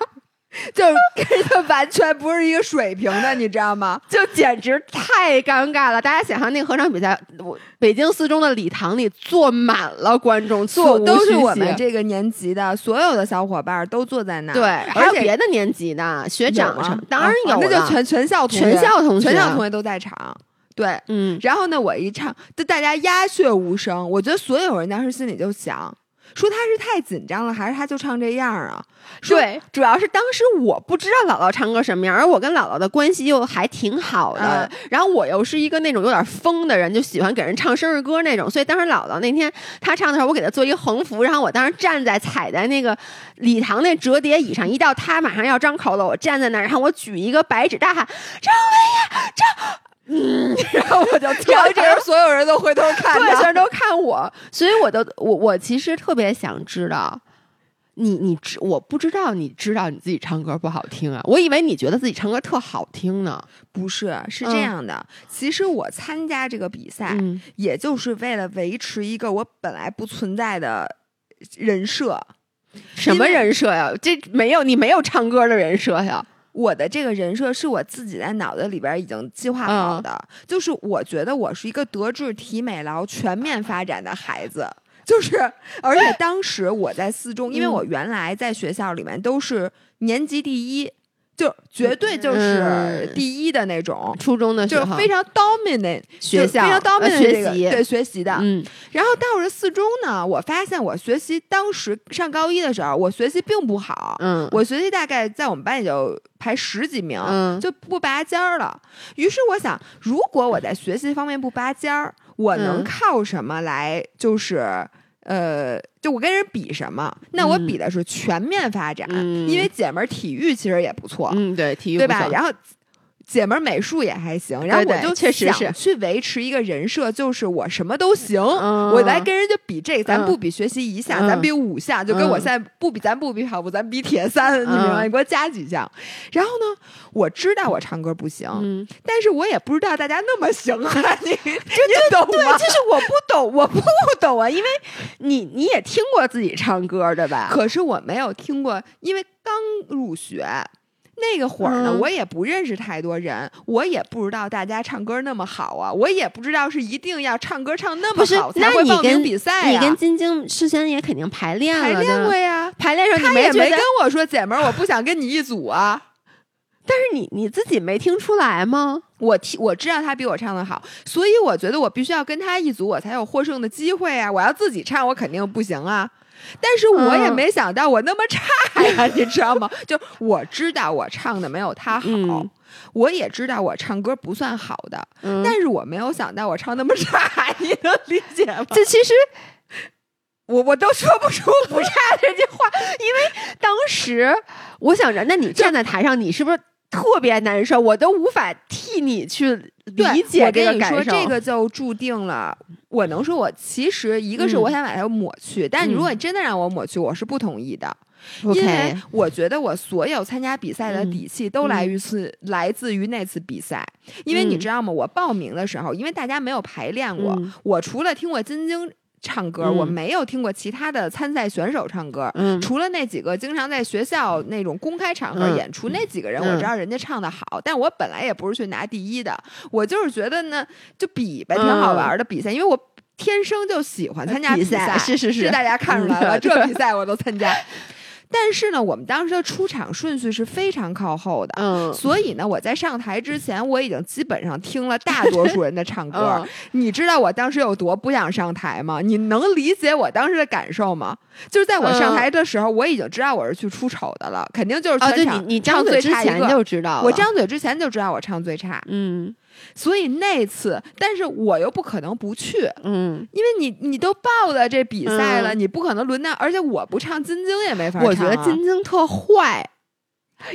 就跟他完全不是一个水平的，你知道吗？就简直太尴尬了。大家想象那个合唱比赛，我北京四中的礼堂里坐满了观众，坐都是我们这个年级的所有的小伙伴都坐在那儿，对，还有别的年级呢学长什么，当然有，那就全全校同学全校同学全校同学都在场。对，嗯，然后呢，我一唱，就大家鸦雀无声。我觉得所有人当时心里就想，说他是太紧张了，还是他就唱这样啊？对，主要是当时我不知道姥姥唱歌什么样，而我跟姥姥的关系又还挺好的。嗯、然后我又是一个那种有点疯的人，就喜欢给人唱生日歌那种。所以当时姥姥那天她唱的时候，我给她做一个横幅，然后我当时站在踩在那个礼堂那折叠椅上，一到她马上要张口了，我站在那儿，然后我举一个白纸大喊：“张薇呀，张！”嗯，然后我就，然后这时候所有人都回头看，对，所有人都看我，所以我都，我我其实特别想知道，你你知，我不知道你知道你自己唱歌不好听啊，我以为你觉得自己唱歌特好听呢，不是，是这样的，嗯、其实我参加这个比赛，嗯、也就是为了维持一个我本来不存在的人设。什么人设呀？这没有你没有唱歌的人设呀。我的这个人设是我自己在脑子里边已经计划好的，就是我觉得我是一个德智体美劳全面发展的孩子，就是而且当时我在四中，因为我原来在学校里面都是年级第一。就绝对就是第一的那种，初中的时候就是非常 dominant 学校，非常 dominant 学习对学习的。嗯，然后到了四中呢，我发现我学习当时上高一的时候，我学习并不好。嗯，我学习大概在我们班也就排十几名，就不拔尖儿了。于是我想，如果我在学习方面不拔尖儿，我能靠什么来就是？呃，就我跟人比什么？那我比的是全面发展，因为姐们儿体育其实也不错，嗯，对，体育对吧？然后。姐们儿美术也还行，然后我就确实是去维持一个人设，就是我什么都行，我来跟人家比这个，咱不比学习一项，咱比五项，就跟我现在不比，咱不比跑步，咱比铁三，你明白？你给我加几项。然后呢，我知道我唱歌不行，但是我也不知道大家那么行啊，你你懂吗？对，就是我不懂，我不懂啊，因为你你也听过自己唱歌对吧？可是我没有听过，因为刚入学。那个会儿呢，我也不认识太多人，我也不知道大家唱歌那么好啊，我也不知道是一定要唱歌唱那么好才会报名比赛呀。你跟晶晶事先也肯定排练了，排练过呀。排练时候他也没跟我说，姐们儿，我不想跟你一组啊。但是你你自己没听出来吗？我听我知道他比我唱的好，所以我觉得我必须要跟他一组，我才有获胜的机会啊！我要自己唱，我肯定不行啊。但是我也没想到我那么差呀，你知道吗？就我知道我唱的没有他好，我也知道我唱歌不算好的，但是我没有想到我唱那么差，你能理解吗？这其实我我都说不出不差这句话，因为当时我想着，那你站在台上，你是不是？特别难受，我都无法替你去理解这个感受。这个就注定了，我能说，我其实一个是我想把它抹去，但你如果你真的让我抹去，我是不同意的，因为我觉得我所有参加比赛的底气都来于次来自于那次比赛。因为你知道吗？我报名的时候，因为大家没有排练过，我除了听过金晶。唱歌，我没有听过其他的参赛选手唱歌，除了那几个经常在学校那种公开场合演出那几个人，我知道人家唱的好。但我本来也不是去拿第一的，我就是觉得呢，就比呗，挺好玩的比赛，因为我天生就喜欢参加比赛，是是是，大家看出来了，这比赛我都参加。但是呢，我们当时的出场顺序是非常靠后的，嗯，所以呢，我在上台之前，我已经基本上听了大多数人的唱歌。你知道我当时有多不想上台吗？你能理解我当时的感受吗？就是在我上台的时候，我已经知道我是去出丑的了，肯定就是全场你张嘴之前就知道，我张嘴之前就知道我唱最差，嗯。所以那次，但是我又不可能不去，嗯，因为你你都报了这比赛了，你不可能轮到，而且我不唱金晶也没法唱。我觉得金晶特坏，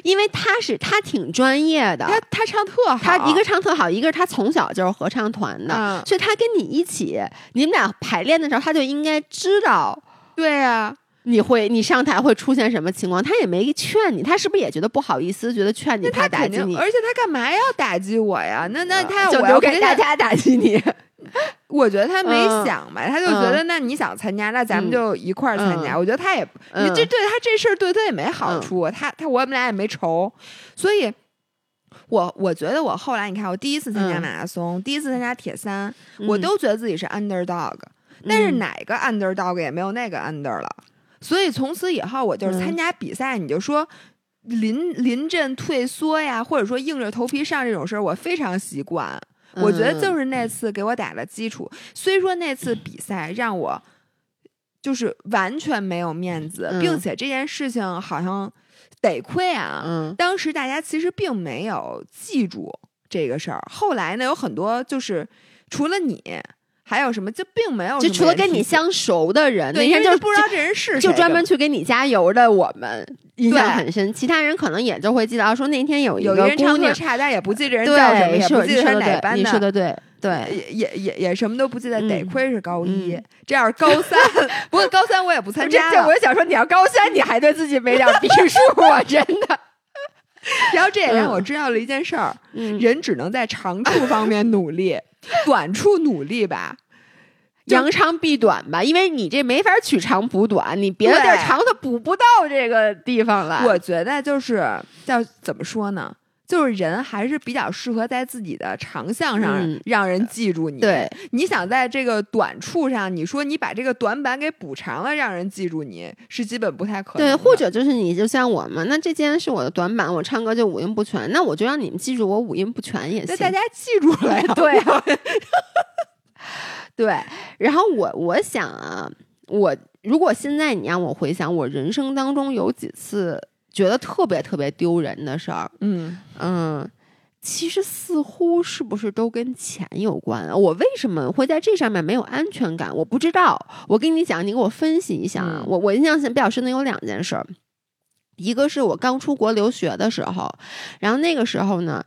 因为他是他挺专业的，他他唱特好，他一个唱特好，一个是他从小就是合唱团的，所以他跟你一起，你们俩排练的时候，他就应该知道，对呀。你会，你上台会出现什么情况？他也没劝你，他是不是也觉得不好意思，觉得劝你他打击你？而且他干嘛要打击我呀？那那他就留给大家打击你？我觉得他没想吧，他就觉得那你想参加，那咱们就一块儿参加。我觉得他也，你这对他这事儿对他也没好处。他他我们俩也没仇，所以，我我觉得我后来你看，我第一次参加马拉松，第一次参加铁三，我都觉得自己是 underdog，但是哪个 underdog 也没有那个 under 了。所以从此以后，我就是参加比赛，你就说临临阵退缩呀，或者说硬着头皮上这种事儿，我非常习惯。我觉得就是那次给我打了基础。虽说那次比赛让我就是完全没有面子，并且这件事情好像得亏啊，当时大家其实并没有记住这个事儿。后来呢，有很多就是除了你。还有什么？就并没有，就除了跟你相熟的人，那天就是不知道这人是谁，就专门去给你加油的，我们印象很深。其他人可能也就会记得，说那天有一个姑娘差，但也不记这人叫什么，也不记他哪班的。你说的对，对，也也也什么都不记得。得亏是高一，这样高三，不过高三我也不参 加。这我就想说，你要高三，你还对自己没点 逼数啊？真的。然后这也让我知道了一件事儿：人只能在长处方面努力。短处努力吧，扬长避短吧，因为你这没法取长补短，你别的地儿长它补不到这个地方来。我觉得就是叫怎么说呢？就是人还是比较适合在自己的长项上让人记住你。对，你想在这个短处上，你说你把这个短板给补偿了，让人记住你是基本不太可能。对，或者就是你就像我们，那这既然是我的短板，我唱歌就五音不全，那我就让你们记住我五音不全也行。那大家记住了呀？对呀，对。然后我我想啊，我如果现在你让我回想，我人生当中有几次。觉得特别特别丢人的事儿，嗯嗯，其实似乎是不是都跟钱有关？我为什么会在这上面没有安全感？我不知道。我跟你讲，你给我分析一下啊。我我印象比较深的有两件事儿，一个是我刚出国留学的时候，然后那个时候呢。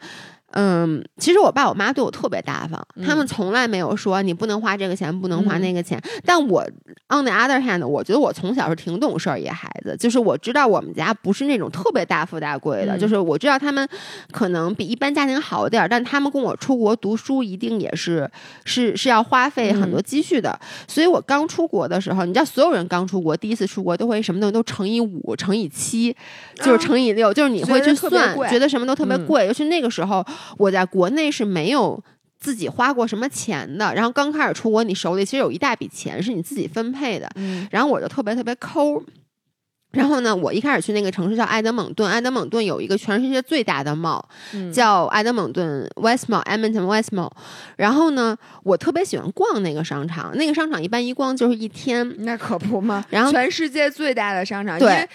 嗯，其实我爸我妈对我特别大方，他们从来没有说你不能花这个钱，不能花那个钱。但我 on the other hand，我觉得我从小是挺懂事儿一孩子，就是我知道我们家不是那种特别大富大贵的，就是我知道他们可能比一般家庭好点儿，但他们跟我出国读书一定也是是是要花费很多积蓄的。所以我刚出国的时候，你知道所有人刚出国第一次出国都会什么东西都乘以五、乘以七，就是乘以六，就是你会去算，觉得什么都特别贵，尤其那个时候。我在国内是没有自己花过什么钱的，然后刚开始出国，你手里其实有一大笔钱是你自己分配的，然后我就特别特别抠。然后呢，我一开始去那个城市叫埃德蒙顿，埃德蒙顿有一个全世界最大的 mall，叫埃德蒙顿 West Mall，Edmonton West Mall。然后呢，我特别喜欢逛那个商场，那个商场一般一逛就是一天，那可不嘛。然后全世界最大的商场，对。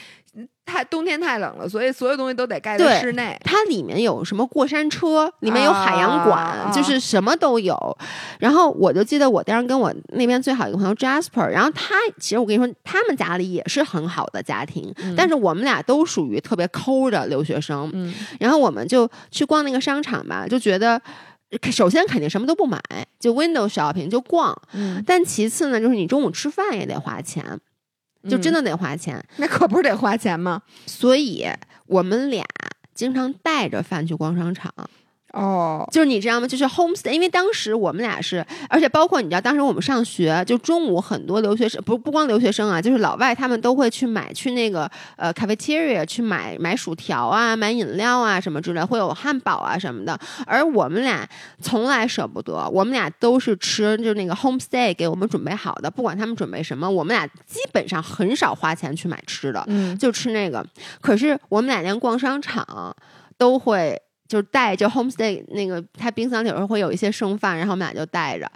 太冬天太冷了，所以所有东西都得盖在室内。它里面有什么过山车，里面有海洋馆，就是什么都有。然后我就记得我当时跟我那边最好一个朋友 Jasper，然后他其实我跟你说，他们家里也是很好的家庭，但是我们俩都属于特别抠的留学生。然后我们就去逛那个商场吧，就觉得首先肯定什么都不买，就 window shopping 就逛。但其次呢，就是你中午吃饭也得花钱。就真的得花钱，那可不是得花钱吗？所以我们俩经常带着饭去逛商场。哦，就是你知道吗？就是 homestay，因为当时我们俩是，而且包括你知道，当时我们上学，就中午很多留学生，不不光留学生啊，就是老外他们都会去买去那个呃 cafeteria 去买买薯条啊，买饮料啊什么之类，会有汉堡啊什么的。而我们俩从来舍不得，我们俩都是吃就是那个 homestay 给我们准备好的，不管他们准备什么，我们俩基本上很少花钱去买吃的，嗯，就吃那个。可是我们俩连逛商场都会。就带就 homestay 那个，他冰箱里头会有一些剩饭，然后我们俩就带着，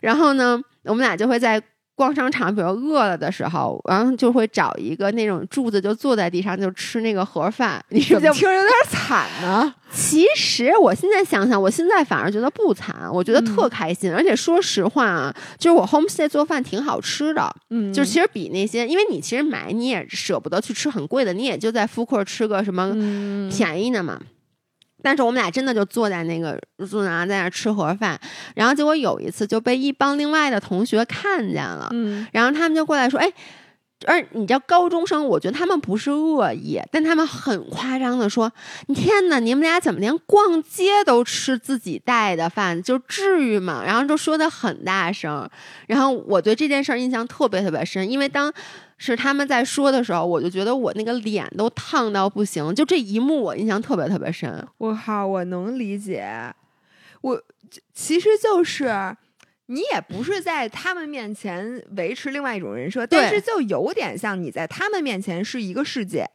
然后呢，我们俩就会在逛商场，比如饿了的时候，然后就会找一个那种柱子，就坐在地上就吃那个盒饭。你怎么听着有点惨呢？其实我现在想想，我现在反而觉得不惨，我觉得特开心。而且说实话啊，就是我 homestay 做饭挺好吃的，嗯，就其实比那些，因为你其实买你也舍不得去吃很贵的，你也就在 food court 吃个什么便宜的嘛。但是我们俩真的就坐在那个坐那在那吃盒饭，然后结果有一次就被一帮另外的同学看见了，嗯，然后他们就过来说：“哎，而你知道高中生，我觉得他们不是恶意，但他们很夸张的说：‘你天哪，你们俩怎么连逛街都吃自己带的饭？就至于吗？’然后就说的很大声，然后我对这件事儿印象特别特别深，因为当。是他们在说的时候，我就觉得我那个脸都烫到不行，就这一幕我印象特别特别深。我靠，我能理解。我其实就是你也不是在他们面前维持另外一种人设，但是就有点像你在他们面前是一个世界。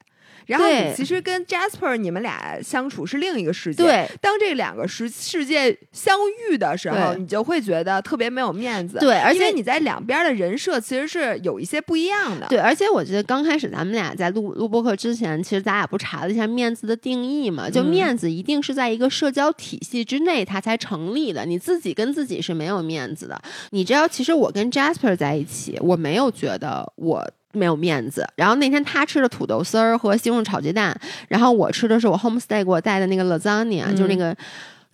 然后你其实跟 Jasper 你们俩相处是另一个世界。对，当这两个世世界相遇的时候，你就会觉得特别没有面子。对，而且你在两边的人设其实是有一些不一样的。对，而且我觉得刚开始咱们俩在录录播课之前，其实咱俩不查了一下面子的定义嘛？就面子一定是在一个社交体系之内它才成立的，你自己跟自己是没有面子的。你知道，其实我跟 Jasper 在一起，我没有觉得我。没有面子。然后那天他吃的土豆丝儿和西红柿炒鸡蛋，然后我吃的是我 homestay 给我带的那个 lasagna，就是那个，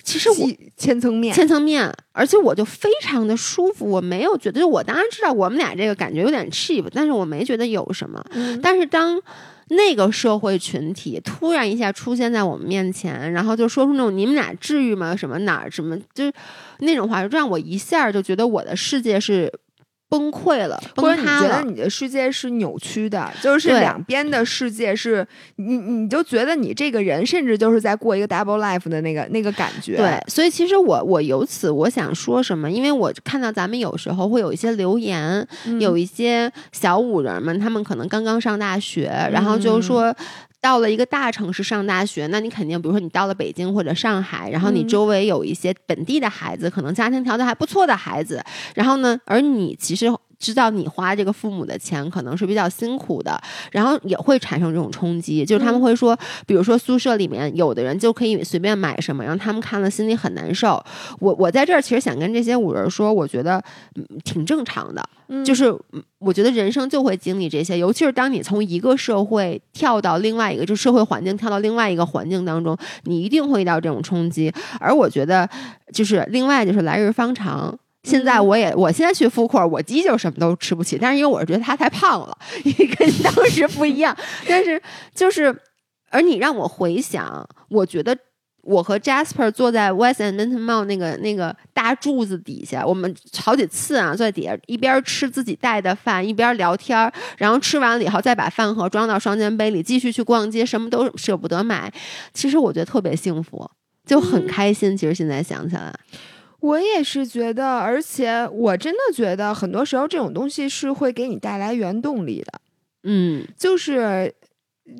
其实我千层面，千层面，而且我就非常的舒服，我没有觉得，就我当然知道我们俩这个感觉有点 cheap，但是我没觉得有什么。但是当那个社会群体突然一下出现在我们面前，然后就说出那种你们俩至于吗？什么哪儿什么，就是那种话，就让我一下就觉得我的世界是。崩溃了，或者你崩塌了。觉得你的世界是扭曲的，就是两边的世界是你，你就觉得你这个人甚至就是在过一个 double life 的那个那个感觉。对，所以其实我我由此我想说什么，因为我看到咱们有时候会有一些留言，嗯，有一些小五人们，他们可能刚刚上大学，然后嗯就是说。到了一个大城市上大学，那你肯定，比如说你到了北京或者上海，然后你嗯。周围有一些本地的孩子，可能家庭条件还不错的孩子，然后呢，而你其实知道你花这个父母的钱可能是比较辛苦的，然后也会产生这种冲击，就是他们嗯会说，比如说宿舍里面有的人就可以随便买什么，让他们看了心里很难受。我我在这儿其实想跟这些五人说，我觉得、嗯、挺正常的，嗯就是嗯我觉得人生就会经历这些，尤其是当你从一个社会跳到另外一个，就社会环境跳到另外一个环境当中，你一定会遇到这种冲击。而我觉得，就是另外就是来日方长。现在嗯我也，我现在去 food court，我依旧什么都吃不起，但是因为我是觉得他太胖了，你跟当时不一样。但是就是，而你让我回想，我觉得我和 Jasper 坐在 West End Minton Mall 那个那个大柱子底下，我们好几次啊，坐在底下一边吃自己带的饭，一边聊天儿，然后吃完了以后再把饭盒装到双肩背里，继续去逛街，什么都舍不得买。其实我觉得特别幸福，就很开心。其实现在想起来，我也是觉得，而且我真的觉得很多时候这种东西是会给你带来原动力的，嗯，就是。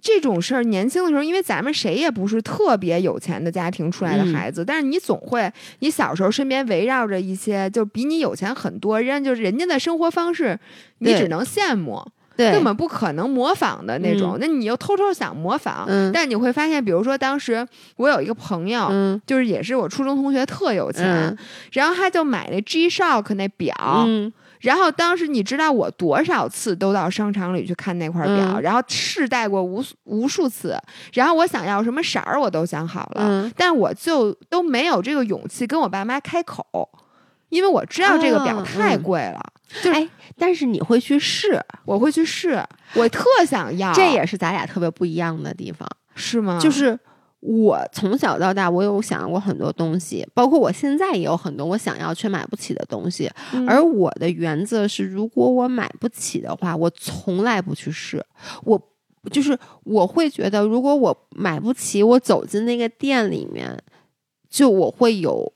这种事儿，年轻的时候，因为咱们谁也不是特别有钱的家庭出来的嗯。孩子，但是你总会，你小时候身边围绕着一些就比你有钱很多，人家就是人家的生活方式，你只能羡慕，对，根本不可能模仿的那种。嗯。那你又偷偷想模仿，嗯。但你会发现，比如说当时我有一个朋友，嗯。就是也是我初中同学，特有钱，嗯。然后他就买那 G Shock 那表，嗯。然后当时你知道我多少次都到商场里去看那块表，嗯。然后试戴过无数无数次，然后我想要什么色儿我都想好了，嗯。但我就都没有这个勇气跟我爸妈开口，因为我知道这个表哦太嗯。贵了，就是哎，但是你会去试，我会去试，我特想要，这也是咱俩特别不一样的地方。是吗？就是我从小到大，我有想要过很多东西，包括我现在也有很多我想要却买不起的东西。嗯而我的原则是，如果我买不起的话，我从来不去试。我就是我会觉得，如果我买不起，我走进那个店里面，就我会有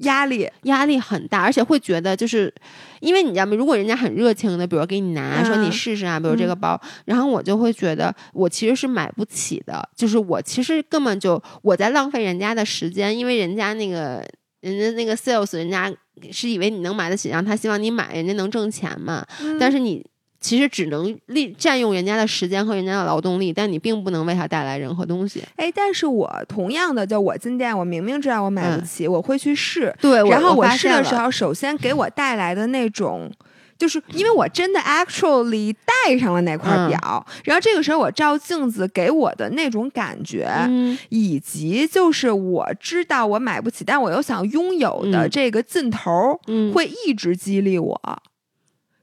压力，压力很大，而且会觉得就是，因为你知道吗？如果人家很热情的，比如给你拿，说你嗯试试啊，比如这个包，然后我就会觉得我其实是买不起的，就是我其实根本就我在浪费人家的时间，因为人家那个人家那个 sales，人家是以为你能买得起，让他希望你买，人家能挣钱嘛，但是是你。其实只能利占用人家的时间和人家的劳动力，但你并不能为他带来任何东西。哎，但是我同样的，就我进店，我明明知道我买不嗯起，我会去试，对，然后我试的时候，首先给我带来的那种。就是因为我真的 actually 戴上了那块嗯表，然后这个时候我照镜子给我的那种感觉，嗯以及就是我知道我买不起，但我又想拥有的嗯这个劲头，嗯，会一直激励我。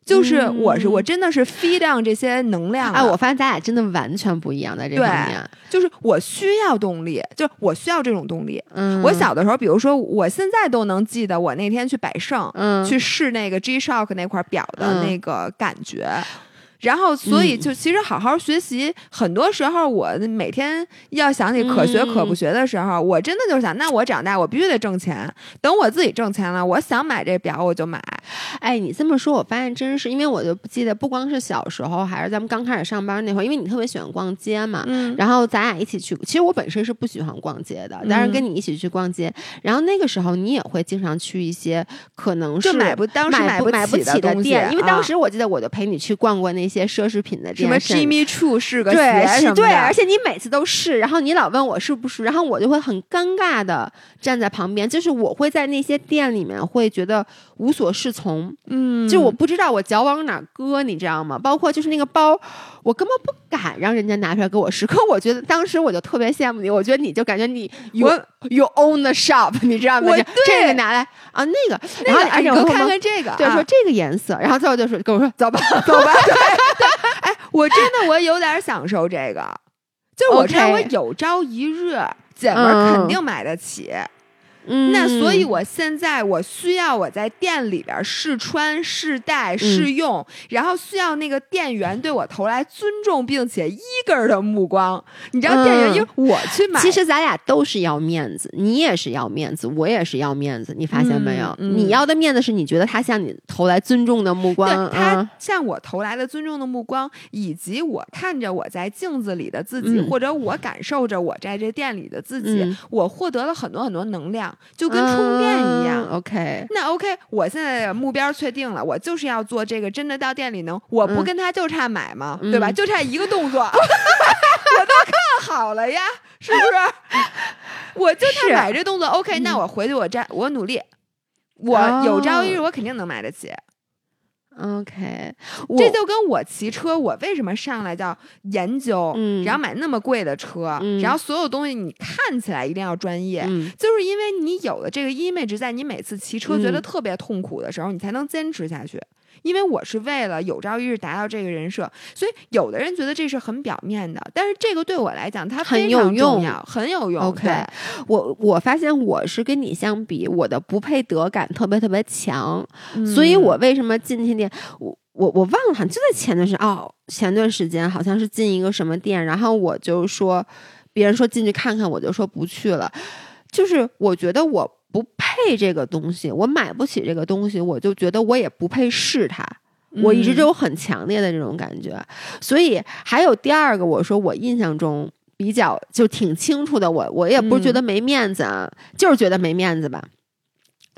就是我是、嗯我真的是 feed on 这些能量的哎，我发现咱俩真的完全不一样在这对方面。就是我需要动力，就是我需要这种动力。嗯，我小的时候，比如说，我现在都能记得我那天去百盛，嗯去试那个 G Shock 那块表的嗯那个感觉。然后，所以嗯就其实好好学习，很多时候我每天要想起可学可不学的时候，我真的就是想，那我长大我必须得挣钱。等我自己挣钱了，我想买这表我就买。哎，你这么说，我发现真是，因为我就不记得，不光是小时候，还是咱们刚开始上班那会儿，因为你特别喜欢逛街嘛。嗯然后咱俩一起去，其实我本身是不喜欢逛街的，但是跟你一起去逛街，然后那个时候你也会经常去一些可能是就买不当时买不买不起起的东西店，因为当啊时我记得我就陪你去逛过那些奢侈品的店，什么 Jimmy Choo 是个对鞋什么的，是对，而且你每次都试，然后你老问我是不是，然后我就会很尴尬的站在旁边，就是我会在那些店里面会觉得无所适从，嗯，就我不知道我脚往哪搁，你知道吗？包括就是那个包，我根本不敢让人家拿出来给我试。可我觉得当时我就特别羡慕你，我觉得你就感觉你 you you own the shop，你知道吗？我这个拿来啊，那个，那个，然后你给我看看这个，对，啊说这个颜色，然后最后就说跟我说走吧，走吧。对对，哎，我真的我有点享受这个，就我知道我有朝一日姐们儿肯嗯定买得起。嗯，那所以我现在我需要我在店里边试穿、试戴、嗯。试用，然后需要那个店员对我投来尊重并且 eager 的目光。你知道，店员嗯。因为我去买，其实咱俩都是要面子，你也是要面子，我也是要面子，你发现没有？你要的面子是你觉得他向你投来尊重的目光，对他嗯。向我投来的尊重的目光，以及我看着我在镜子里的自己，嗯。或者我感受着我在这店里的自己，嗯。我获得了很多很多能量，就跟充电一样。嗯 OK，那 OK，我现在的目标确定了，我就是要做这个，真的到店里能，我不嗯跟他就差买吗？嗯对吧？就差一个动作，我都看好了呀，是不是？我就差买这动作，OK，、嗯那我回去我摘，我努力，我哦有朝一日我肯定能买得起。OK，这就跟我骑车，我为什么上来叫研究，嗯然后买那么贵的车，嗯。然后所有东西你看起来一定要专业，嗯。就是因为你有了这个 image，在你每次骑车嗯觉得特别痛苦的时候，你才能坚持下去。因为我是为了有朝一日达到这个人设，所以有的人觉得这是很表面的，但是这个对我来讲，它很有用很有用。OK 我我发现我是跟你相比，我的不配得感特别特别强，嗯所以我为什么进去店，我我我忘了，好像就在前段时间哦，前段时间好像是进一个什么店，然后我就说，别人说进去看看，我就说不去了，就是我觉得我不配这个东西，我买不起这个东西，我就觉得我也不配试它。我一直就有很强烈的这种感觉，所以还有第二个，我说我印象中比较就挺清楚的，我我也不是觉得没面子啊，就是觉得没面子吧。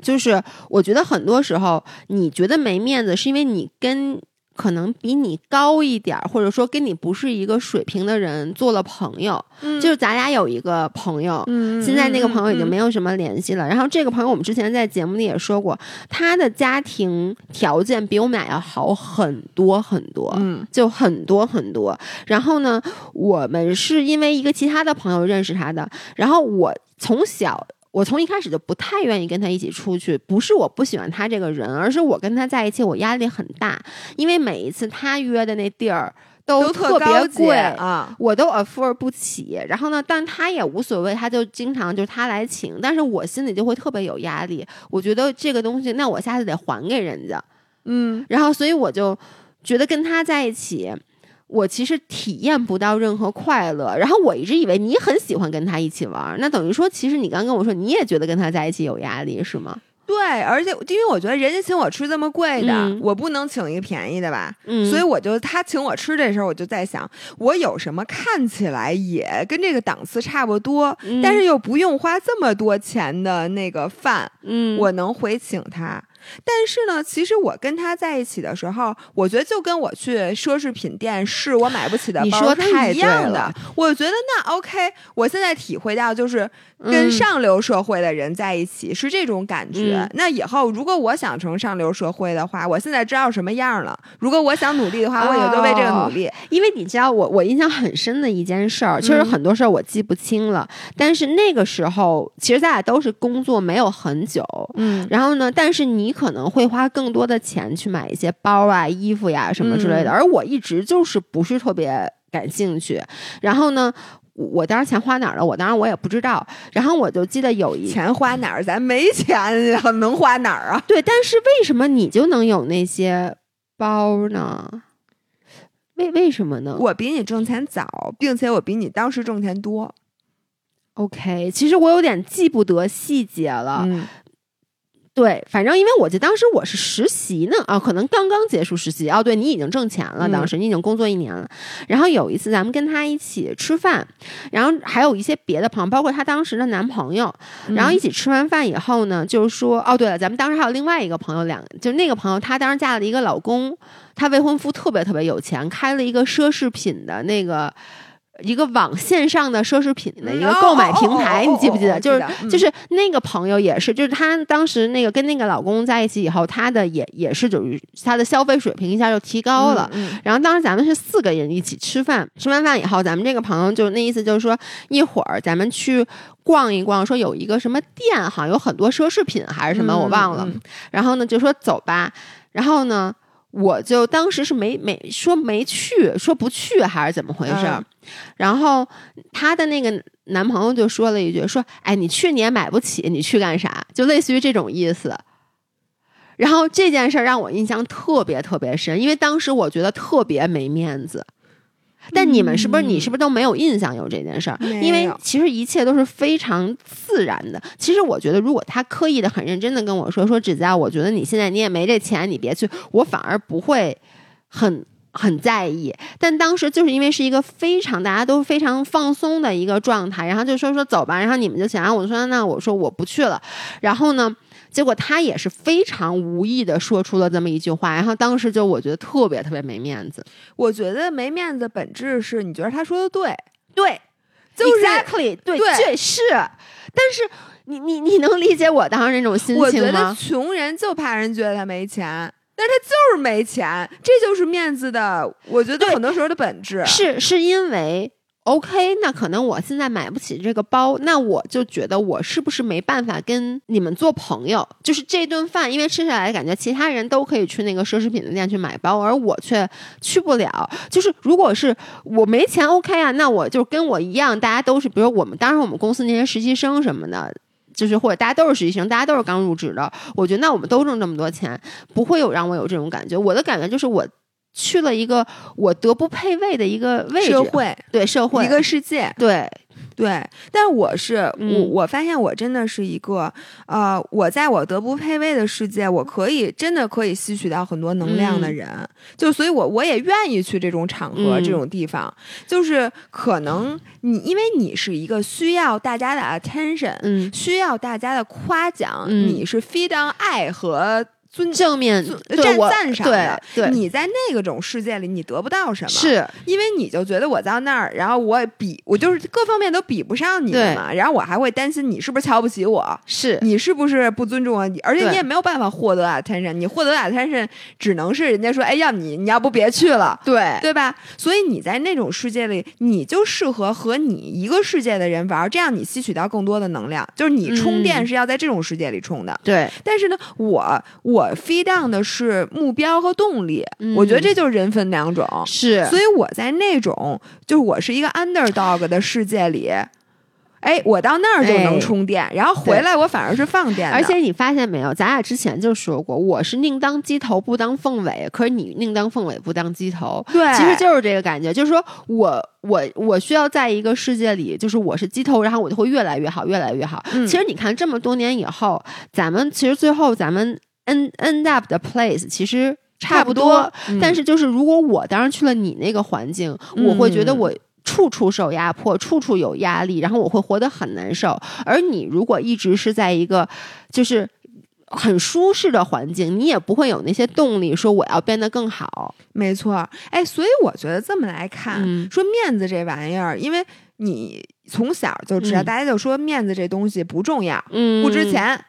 就是我觉得很多时候你觉得没面子，是因为你跟可能比你高一点儿，或者说跟你不是一个水平的人做了朋友。嗯就是咱俩有一个朋友，嗯现在那个朋友已经没有，有什么联系了。然后这个朋友我们之前在节目里也说过，他的家庭条件比我们俩要好很多很多。嗯就很多很多，然后呢，我们是因为一个其他的朋友认识他的，然后我从小。我从一开始就不太愿意跟他一起出去，不是我不喜欢他这个人，而是我跟他在一起，我压力很大，因为每一次他约的那地儿都都特别贵，啊，我都 afford 不起。然后呢，但他也无所谓，他就经常就是他来请，但是我心里就会特别有压力。我觉得这个东西，那我下次得还给人家。嗯然后，所以我就觉得跟他在一起，我其实体验不到任何快乐。然后我一直以为你很喜欢跟他一起玩儿，那等于说，其实你刚跟我说你也觉得跟他在一起有压力，是吗？对，而且因为我觉得人家请我吃这么贵的，嗯我不能请一个便宜的吧。嗯，所以我就他请我吃这时候，我就在想，我有什么看起来也跟这个档次差不多，嗯但是又不用花这么多钱的那个饭，嗯，我能回请他。但是呢，其实我跟他在一起的时候，我觉得就跟我去奢侈品店试我买不起的包是一样的。我觉得那 OK，我现在体会到就是跟嗯上流社会的人在一起是这种感觉。嗯那以后如果我想成上流社会的话，我现在知道什么样了。如果我想努力的话，我也就为这个努力。因为你知道我，我印象很深的一件事儿，其实嗯很多事儿我记不清了，但是那个时候，其实咱俩都是工作没有很久，嗯然后呢，但是你可能会花更多的钱去买一些包啊、衣服呀什么之类的，嗯而我一直就是不是特别感兴趣。然后呢，我我当时钱花哪儿了？我当然我也不知道。然后我就记得有一钱花哪儿？咱没钱，能花哪儿啊？对，但是为什么你就能有那些包呢？为为什么呢我比你挣钱早，并且我比你当时挣钱多。？OK，其实我有点记不得细节了。嗯对，反正因为我记得当时我是实习呢，啊，可能刚刚结束实习。哦，对你已经挣钱了，嗯当时你已经工作一年了。然后有一次咱们跟他一起吃饭，然后还有一些别的朋友，包括她当时的男朋友，然后一起吃完饭以后呢，就是说，哦，对了，咱们当时还有另外一个朋友，两就那个朋友，她当时嫁了一个老公，她未婚夫特别特别有钱，开了一个奢侈品的那个。一个网线上的奢侈品的一个购买平台，你记不记得？哦就是就是那个朋友也是，就是她当时那个跟那个老公在一起以后，她的也也是就是她的消费水平一下就提高了。嗯然后当时咱们是四个人一起吃饭，吃完饭以后，咱们这个朋友就那意思就是说，一会儿咱们去逛一逛，说有一个什么店，好像有很多奢侈品还是什么，嗯我忘了。嗯然后呢，就说走吧。然后呢，我就当时是没没说没去，说不去还是怎么回事儿。嗯然后她的那个男朋友就说了一句：“说，哎，你去年买不起，你去干啥？”就类似于这种意思。然后这件事儿让我印象特别特别深，因为当时我觉得特别没面子。但你们是不是你是不是都没有印象有这件事儿？因为其实一切都是非常自然的。其实我觉得，如果他刻意的、很认真的跟我说说，指甲我觉得你现在你也没这钱，你别去，我反而不会很很在意。但当时就是因为是一个非常大家都非常放松的一个状态，然后就说说走吧，然后你们就想，我说那我说我不去了，然后呢？结果他也是非常无意的说出了这么一句话，然后当时就我觉得特别特别没面子。我觉得没面子本质是你觉得他说的对，对，exactly，对，确是。但是你你你能理解我当时那种心情吗？我觉得穷人就怕人觉得他没钱，但是他就是没钱，这就是面子的。我觉得很多时候的本质是是因为。OK，那可能我现在买不起这个包，那我就觉得我是不是没办法跟你们做朋友？就是这顿饭，因为吃下来感觉其他人都可以去那个奢侈品的店去买包，而我却去不了。就是如果是我没钱，OK 啊，那我就跟我一样，大家都是，比如我们当时我们公司那些实习生什么的，就是或者大家都是实习生，大家都是刚入职的，我觉得那我们都挣这么多钱，不会有让我有这种感觉。我的感觉就是我。去了一个我德不配位的一个位置，社会。对社会。一个世界，对。对。但我是我，我发现我真的是一个呃，我在我德不配位的世界，我可以真的可以吸取到很多能量的人，就所以，我我也愿意去这种场合、这种地方。就是可能你因为你是一个需要大家的 attention，嗯，需要大家的夸奖，你是 feed on 爱和。尊正面赞赞赏的，对，你在那个种世界里，你得不到什么，是因为你就觉得我到那儿，然后我比我就是各方面都比不上你嘛，然后我还会担心你是不是瞧不起我，是你是不是不尊重我，而且你也没有办法获得 attention，你获得 attention 只能是人家说，哎，要你你要不别去了，对对吧？所以你在那种世界里，你就适合和你一个世界的人玩，这样你吸取到更多的能量，就是你充电是要在这种世界里充的，对。但是呢，我我。我 feed down 的是目标和动力，我觉得这就是人分两种，是，所以我在那种就是我是一个 underdog 的世界里。哎，我到那儿就能充电，然后回来我反而是放电。而且你发现没有，咱俩之前就说过，我是宁当鸡头不当凤尾，可是你宁当凤尾不当鸡头。对，其实就是这个感觉，就是说我我我需要在一个世界里，就是我是鸡头，然后我就会越来越好，越来越好。其实你看这么多年以后，咱们其实最后咱们。End end up 的 place 其实差不多，但是就是如果我当时去了你那个环境，我会觉得我处处受压迫，处处有压力，然后我会活得很难受。而你如果一直是在一个就是很舒适的环境，你也不会有那些动力说我要变得更好。没错，哎，所以我觉得这么来看，说面子这玩意儿，因为你从小就知道，大家就说面子这东西不重要，不值钱。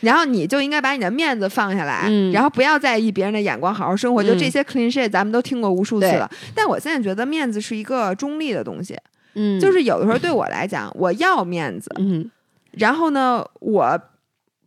然后你就应该把你的面子放下来，然后不要在意别人的眼光，好好生活。就这些 clean shit，咱们都听过无数次了。但我现在觉得面子是一个中立的东西，嗯，就是有的时候对我来讲，我要面子，嗯，然后呢，我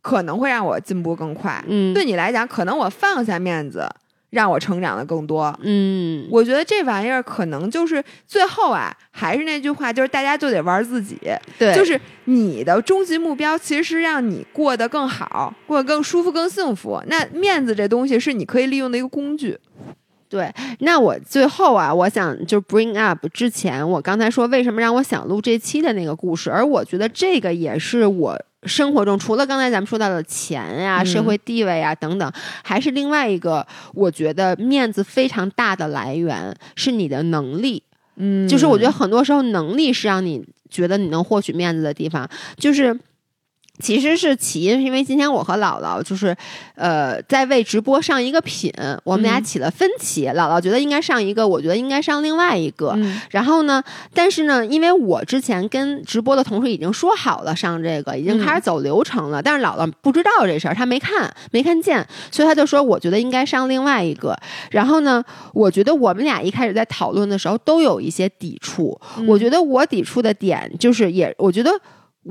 可能会让我进步更快，嗯，对你来讲，可能我放下面子。让我成长的更多，嗯，我觉得这玩意儿可能就是最后啊，还是那句话，就是大家就得玩自己，对，就是你的终极目标其实是让你过得更好，过得更舒服、更幸福。那面子这东西是你可以利用的一个工具，对。那我最后啊，我想就 bring up 之前我刚才说为什么让我想录这期的那个故事，而我觉得这个也是我。生活中除了刚才咱们说到的钱呀、社会地位啊等等，还是另外一个我觉得面子非常大的来源是你的能力。嗯，就是我觉得很多时候能力是让你觉得你能获取面子的地方，就是。其实是起因，是因为今天我和姥姥就是，呃，在为直播上一个品，我们俩起了分歧。姥姥觉得应该上一个，我觉得应该上另外一个。然后呢，但是呢，因为我之前跟直播的同事已经说好了上这个，已经开始走流程了，但是姥姥不知道这事儿，她没看，没看见，所以她就说，我觉得应该上另外一个。然后呢，我觉得我们俩一开始在讨论的时候都有一些抵触。我觉得我抵触的点就是，也我觉得。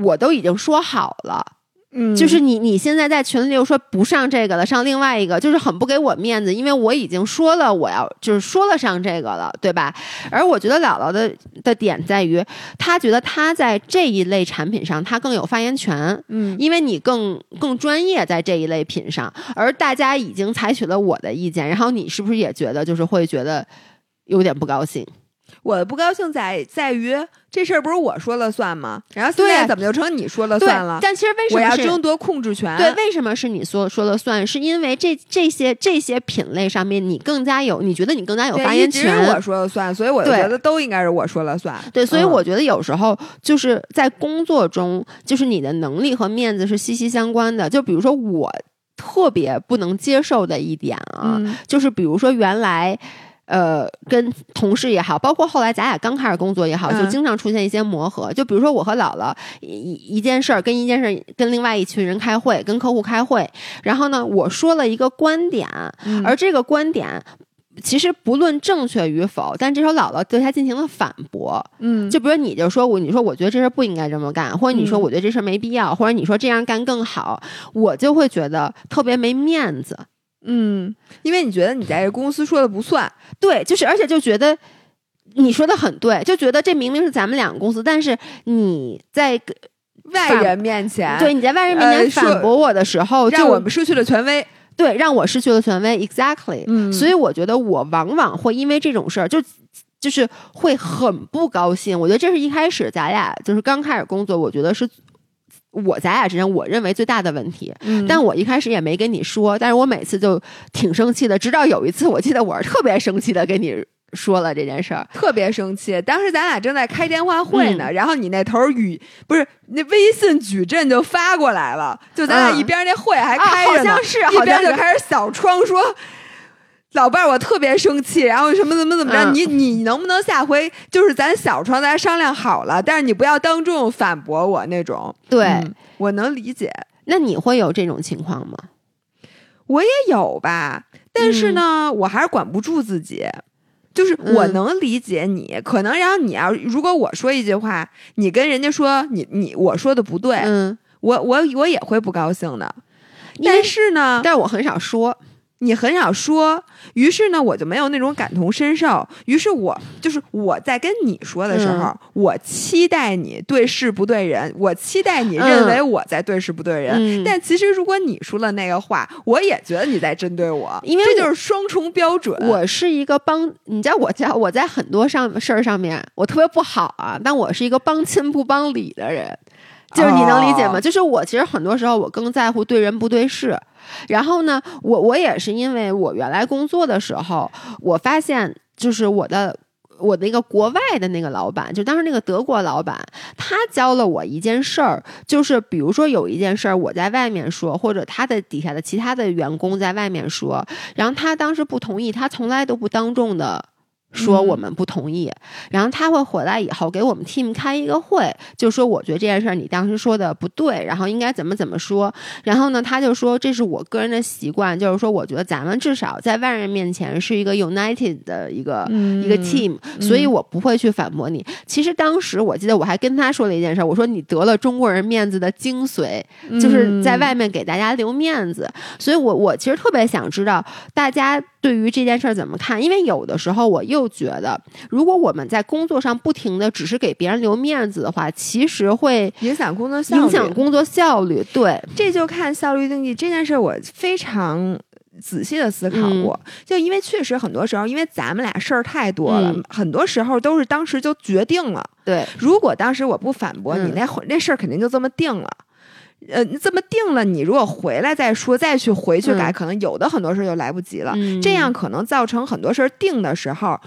我都已经说好了，嗯，就是你你现在在群里又说不上这个了，上另外一个，就是很不给我面子，因为我已经说了我要就是说了上这个了，对吧？而我觉得姥姥的的点在于，她觉得她在这一类产品上她更有发言权，嗯因为你更更专业在这一类品上，而大家已经采取了我的意见，然后你是不是也觉得就是会觉得有点不高兴？我的不高兴在在于这事儿不是我说了算吗？然后现对在怎么就成你说了算了？，但其实为什我要争夺控制权。对，为什么是你说说了算？是因为这这些这些品类上面，你更加有，你觉得你更加有发言一直是权。我说了算，所以我就觉得都应该是我说了算。对，所以嗯我觉得有时候就是在工作中，就是你的能力和面子是息息相关的。就比如说我特别不能接受的一点啊，嗯就是比如说原来。呃，跟同事也好，包括后来咱俩刚开始工作也好，就嗯经常出现一些磨合。就比如说我和姥姥一一一件事儿跟一件事儿跟另外一群人开会，跟客户开会，然后呢，我说了一个观点，嗯而这个观点其实不论正确与否，但这时候姥姥对他进行了反驳。嗯，就比如你就说我，你说我觉得这事儿不应该这么干，或者你说嗯我觉得这事儿没必要，或者你说这样干更好，我就会觉得特别没面子。嗯，因为你觉得你在这公司说的不算，对，就是而且就觉得你说的很对，就觉得这明明是咱们两个公司，但是你在外人面前对你在外人面前反驳我的时候，就让我们失去了权威。对让我失去了权威，exactly。嗯所以我觉得我往往会因为这种事儿就。就是会很不高兴，我觉得这是一开始咱俩就是刚开始工作，我觉得是我咱俩之间我认为最大的问题。嗯但我一开始也没跟你说，但是我每次就挺生气的，直到有一次，我记得我是 特别生气的跟你说了这件事儿。特别生气。当时咱俩正在开电话会嗯呢，然后你那头语不是那微信矩阵就发过来了，就咱俩嗯一边那会还啊开着呢，好像是一好像是边就开始小窗说。老伴儿，我特别生气，然后什么怎么怎么着，嗯你你能不能下回就是咱小床咱商量好了，但是你不要当众反驳我那种。对，嗯我能理解，那你会有这种情况吗？我也有吧，但是呢，我还是管不住自己。就是我嗯能理解你，可能然后你要如果我说一句话，你跟人家说你你我说的不对，嗯，我我我也会不高兴的。但是呢，但是我很少说。你很少说，于是呢，我就没有那种感同身受。于是我就是我在跟你说的时候，嗯我期待你对事不对人，我期待你认为我在对事不对人。嗯但其实如果你说了那个话，我也觉得你在针对我，因为这就是双重标准。我是一个帮，你知道我在我在很多上事儿上面，我特别不好啊，但我是一个帮亲不帮理的人。就是你能理解吗？哦就是我其实很多时候我更在乎对人不对事，然后呢，我我也是因为我原来工作的时候，我发现就是我的。我那个国外的那个老板，就当时那个德国老板，他教了我一件事儿，就是比如说有一件事儿我在外面说，或者他的底下的其他的员工在外面说，然后他当时不同意，他从来都不当众的说嗯我们不同意，然后他会回来以后给我们 team 开一个会，就说我觉得这件事儿你当时说的不对，然后应该怎么怎么说。然后呢，他就说这是我个人的习惯，就是说我觉得咱们至少在外人面前是一个 united 的一个、嗯一个 team，所以我不会去反驳你。其实当时我记得我还跟他说了一件事儿，我说你得了中国人面子的精髓，就是在外面给大家留面子。所以我我其实特别想知道大家对于这件事儿怎么看，因为有的时候我又觉得，如果我们在工作上不停的只是给别人留面子的话，其实会影响工作效率，影响工作效率。对，这就看效率定义这件事儿，我非常仔细的思考嗯过。就因为确实很多时候，因为咱们俩事儿太多了，嗯很多时候都是当时就决定了。对，如果当时我不反驳你，嗯那会那事儿肯定就这么定了。呃，你这么定了，你如果回来再说，再去回去改，嗯可能有的很多事儿就来不及了。嗯这样可能造成很多事儿定的时候，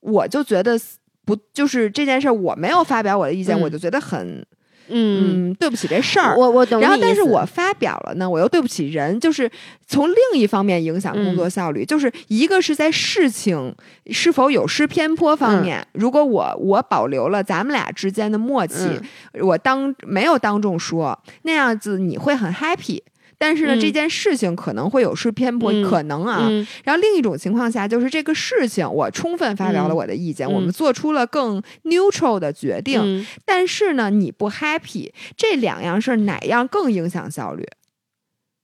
我就觉得不就是这件事儿我没有发表我的意见，嗯我就觉得很嗯，嗯对不起这事儿。然后，但是我发表了呢，我又对不起人，就是从另一方面影响工作效率，就是一个是在事情是否有失偏颇方面，如果我我保留了咱们俩之间的默契，嗯我当没有当众说那样子，你会很 happy。但是呢，嗯。这件事情可能会有失偏颇，嗯可能啊。嗯。然后另一种情况下，就是这个事情我充分发表了嗯。我的意见，嗯。我们做出了更 neutral 的决定，嗯。但是呢，你不 happy，这两样事儿哪样更影响效率？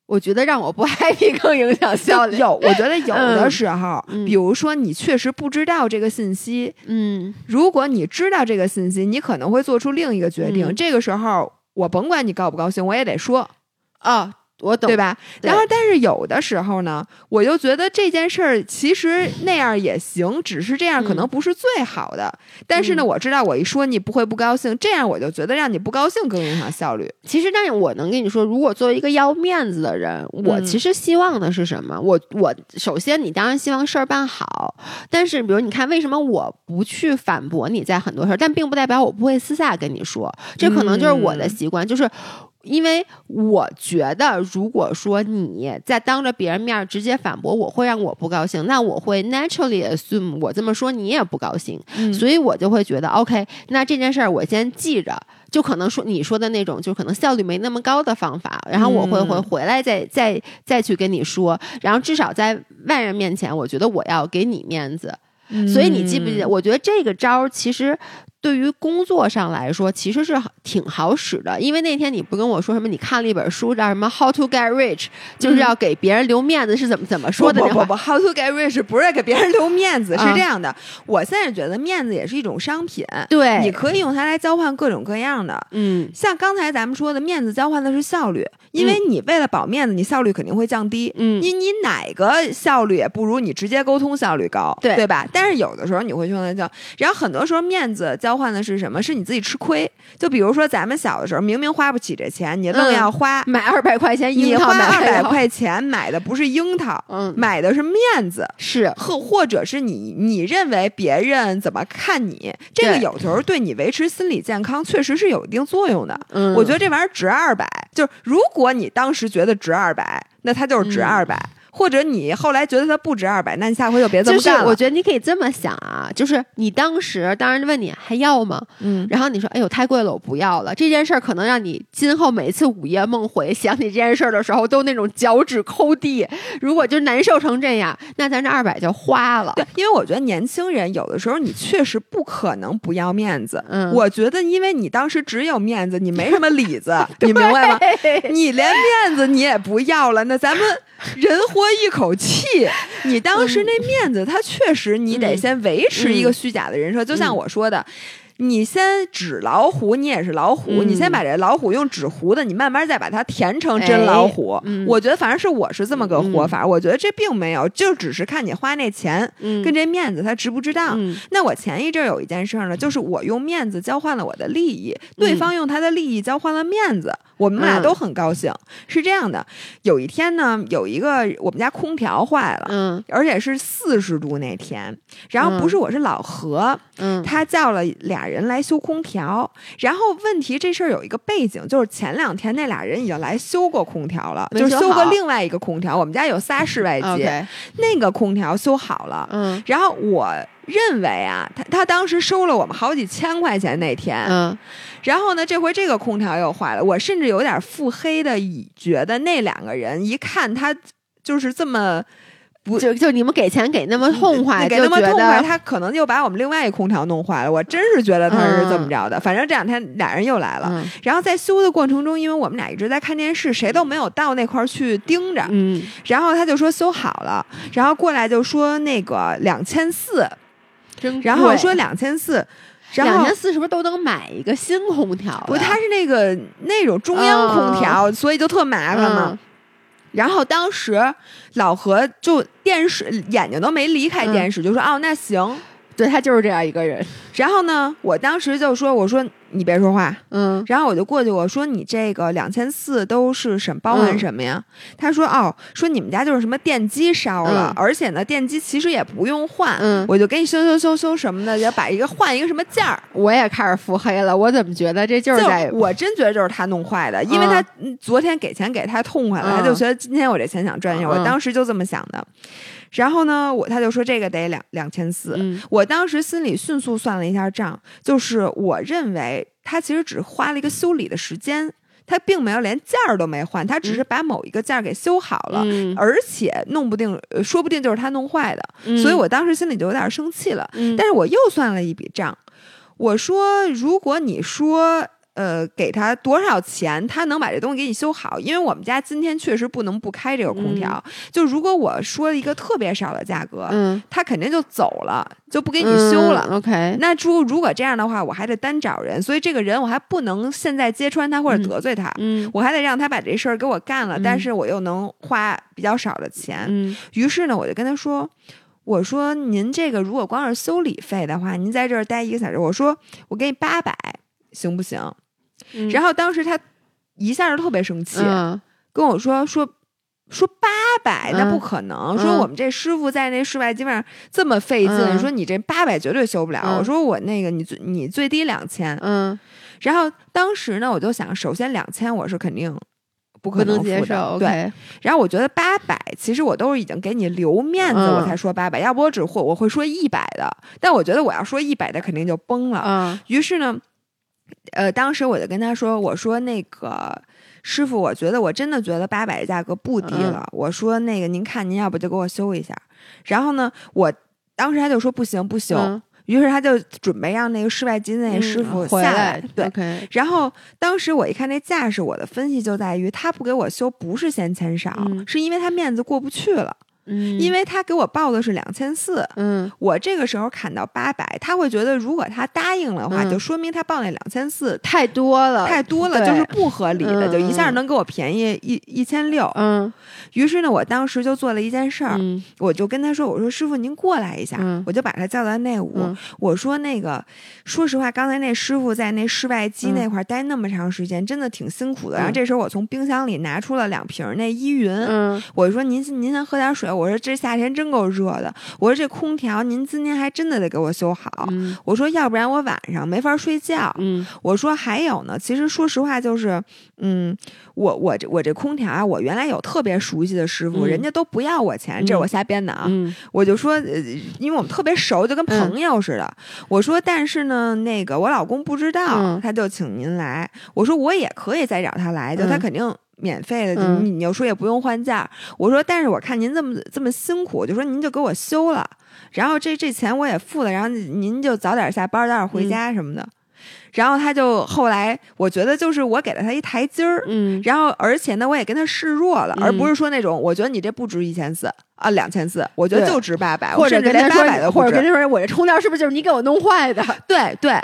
我觉得让我不 happy 更影响效率。有，我觉得有的嗯。时候，嗯。比如说你确实不知道这个信息，嗯。如果你知道这个信息，你可能会做出另一个决定。嗯。这个时候，我甭管你高不高兴，我也得说，哦，我懂，对？吧？对然后，但是有的时候呢，我就觉得这件事儿其实那样也行，只是这样可能不是最好的。但是呢，嗯我知道我一说你不会不高兴，这样我就觉得让你不高兴更影响效率。其实，但是我能跟你说，如果作为一个要面子的人，我嗯其实希望的是什么？我我首先，你当然希望事儿办好，但是比如你看，为什么我不去反驳你在很多事儿，但并不代表我不会私下跟你说，这可能就是我的嗯习惯，就是。因为我觉得，如果说你在当着别人面直接反驳我，会让我不高兴，那我会 naturally assume 我这么说你也不高兴，嗯所以我就会觉得 OK，那这件事儿我先记着，就可能说你说的那种，就可能效率没那么高的方法，然后我会回回来再再再去跟你说，然后至少在外人面前，我觉得我要给你面子。所以你记不记得？嗯我觉得这个招儿其实对于工作上来说，其实是好挺好使的。因为那天你不跟我说什么，你看了一本书叫什么《How to Get Rich》，就是要给别人留面子，是怎么怎么说的那话？不不不不，How to get rich 不是给别人留面子，是啊这样的。我现在觉得面子也是一种商品，对，你可以用它来交换各种各样的。嗯像刚才咱们说的，面子交换的是效率，因为你为了保面子，你效率肯定会降低。嗯你你哪个效率也不如你直接沟通效率高，对对吧？但是有的时候你会去跟他交，然后很多时候面子交换的是什么？是你自己吃亏。就比如说咱们小的时候，明明花不起这钱，你愣嗯要花，买二百块钱你樱桃花二百块钱买的不是樱桃，嗯，买的是面子。是或或者是你你认为别人怎么看你，这个有时候对你维持心理健康确实是有一定作用的。嗯，我觉得这玩意儿值二百，就是如果你当时觉得值二百，那它就是值嗯二百、或者你后来觉得它不值二百，那你下回就别这么干了。我觉得你可以这么想啊，就是你当时当然问你还要吗？嗯，然后你说哎呦太贵了，我不要了。这件事儿可能让你今后每次午夜梦回想起这件事儿的时候，都那种脚趾抠地。如果就难受成这样，那咱这二百就花了。对，因为我觉得年轻人有的时候你确实不可能不要面子。嗯我觉得因为你当时只有面子，你没什么里子，你明白吗？你连面子你也不要了，那咱们人活一口气。你当时那面子，他确实你得嗯先维持一个嗯虚假的人设，就像嗯我说的。你先纸老虎，你也是老虎。嗯你先把这老虎用纸糊的，你慢慢再把它填成真哎老虎。嗯我觉得反正是我是这么个活法，我觉得这并没有，就只是看你花那钱、嗯跟这面子它值不值当。嗯那我前一阵儿有一件事儿呢，就是我用面子交换了我的利益，对方用他的利益交换了面子，我们俩嗯都很高兴。是这样的，有一天呢，有一个我们家空调坏了。嗯而且是四十度那天，然后不是我是老何，嗯他叫了俩人来修空调，然后问题这事儿有一个背景，就是前两天那俩人已经来修过空调了，就是修过另外一个空调，我们家有仨室外机那个空调修好了，嗯。然后我认为啊，他他当时收了我们好几千块钱那天，嗯。然后呢，这回这个空调又坏了，我甚至有点腹黑的已觉得那两个人一看他就是这么。不就就你们给钱给那么痛快，给那么痛快，他可能就把我们另外一空调弄坏了。我真是觉得他是这么着的。反正这两天俩人又来了，嗯然后在修的过程中，因为我们俩一直在看电视，谁都没有到那块儿去盯着。嗯然后他就说修好了，然后过来就说那个两千四，真然后贵说两千四，两千四是不是都能买一个新空调？不，它是那个那种中央空调，所以就特麻烦嘛。嗯然后当时老何就电视眼睛都没离开电视，就说哦那行。对他就是这样一个人。然后呢，我当时就说我说你别说话。嗯然后我就过去，我说你这个两千四都是什包含嗯什么呀？他说哦，说你们家就是什么电机烧了，嗯而且呢电机其实也不用换，嗯我就给你修修修修什么的，要把一个换一个什么件儿。我也开始腹黑了，我怎么觉得这就是在就我真觉得就是他弄坏的，因为他嗯昨天给钱给他痛快了，嗯他就觉得今天我这钱想赚一下，我嗯当时就这么想的。然后呢，我他就说这个得两两千四，嗯我当时心里迅速算了一下账，就是我认为他其实只花了一个修理的时间。他并没有连件儿都没换，他只是把某一个件儿给修好了，嗯而且弄不定，呃说不定就是他弄坏的。嗯所以我当时心里就有点生气了。嗯但是我又算了一笔账，我说如果你说。呃，给他多少钱，他能把这东西给你修好？因为我们家今天确实不能不开这个空调。就如果我说一个特别少的价格，嗯，他肯定就走了，就不给给你修了。OK，那如如果这样的话，我还得单找人，所以这个人我还不能现在揭穿他或者得罪他，嗯我还得让他把这事儿给我干了，嗯但是我又能花比较少的钱。嗯于是呢，我就跟他说：“我说您这个如果光是修理费的话，您在这儿待一个小时，我说我给你八百，行不行？”嗯，然后当时他一下就特别生气，嗯跟我说说。说八百那嗯不可能，嗯说我们这师傅在那室外基本上这么费劲，嗯说你这八百绝对修不了。嗯我说我那个你最你最低两千，嗯，然后当时呢我就想，首先两千我是肯定不可不能，接受。对。然后我觉得八百，其实我都是已经给你留面子，嗯我才说八百，要不我只会我会说一百的。但我觉得我要说一百的肯定就崩了。嗯于是呢，呃，当时我就跟他说：“我说那个师傅，我觉得我真的觉得八百的价格不低了。我说那个您看您要不就给我修一下。然后呢，我当时他就说不行不行，嗯于是他就准备让那个室外机那嗯师傅下来。来，对。然后当时我一看那架势，我的分析就在于他不给我修，不是嫌钱少，嗯是因为他面子过不去了。嗯，因为他给我报的是两千四，嗯。我这个时候砍到八百，他会觉得如果他答应了的话，嗯。就说明他报那两千四太多了，太多了，就是不合理的，嗯。就一下能给我便宜一一千六。嗯。于是呢，我当时就做了一件事儿，嗯。我就跟他说：“我说师傅您过来一下。嗯。我就把他叫到那屋，嗯。我说：“那个，说实话，刚才那师傅在那室外机嗯。那块待那么长时间，真的挺辛苦的。然后嗯。这时候我从冰箱里拿出了两瓶那依云，嗯。我说您您先喝点水。我说这夏天真够热的。我说这空调您今天还真的得给我修好。嗯我说要不然我晚上没法睡觉。嗯我说还有呢，其实说实话就是，嗯，我我这我这空调啊，我原来有特别熟悉的师傅，嗯人家都不要我钱，这是我瞎编的啊。嗯我就说，呃，因为我们特别熟，就跟朋友似的。我说，但是呢，那个我老公不知道，嗯他就请您来。我说我也可以再找他来，就他嗯肯定。免费的，嗯你你又说也不用换价，我说，但是我看您这么这么辛苦，就说您就给我修了，然后这这钱我也付了，然后您就早点下班，早点回家什么的。然后他就后来，我觉得就是我给了他一台阶儿，嗯然后而且呢，我也跟他示弱了，嗯而不是说那种我觉得你这不值一千四啊，两千四，我觉得就值八百，或者甚至连八跟他说百都不值。或者跟他说，我这充电是不是就是你给我弄坏的？对对。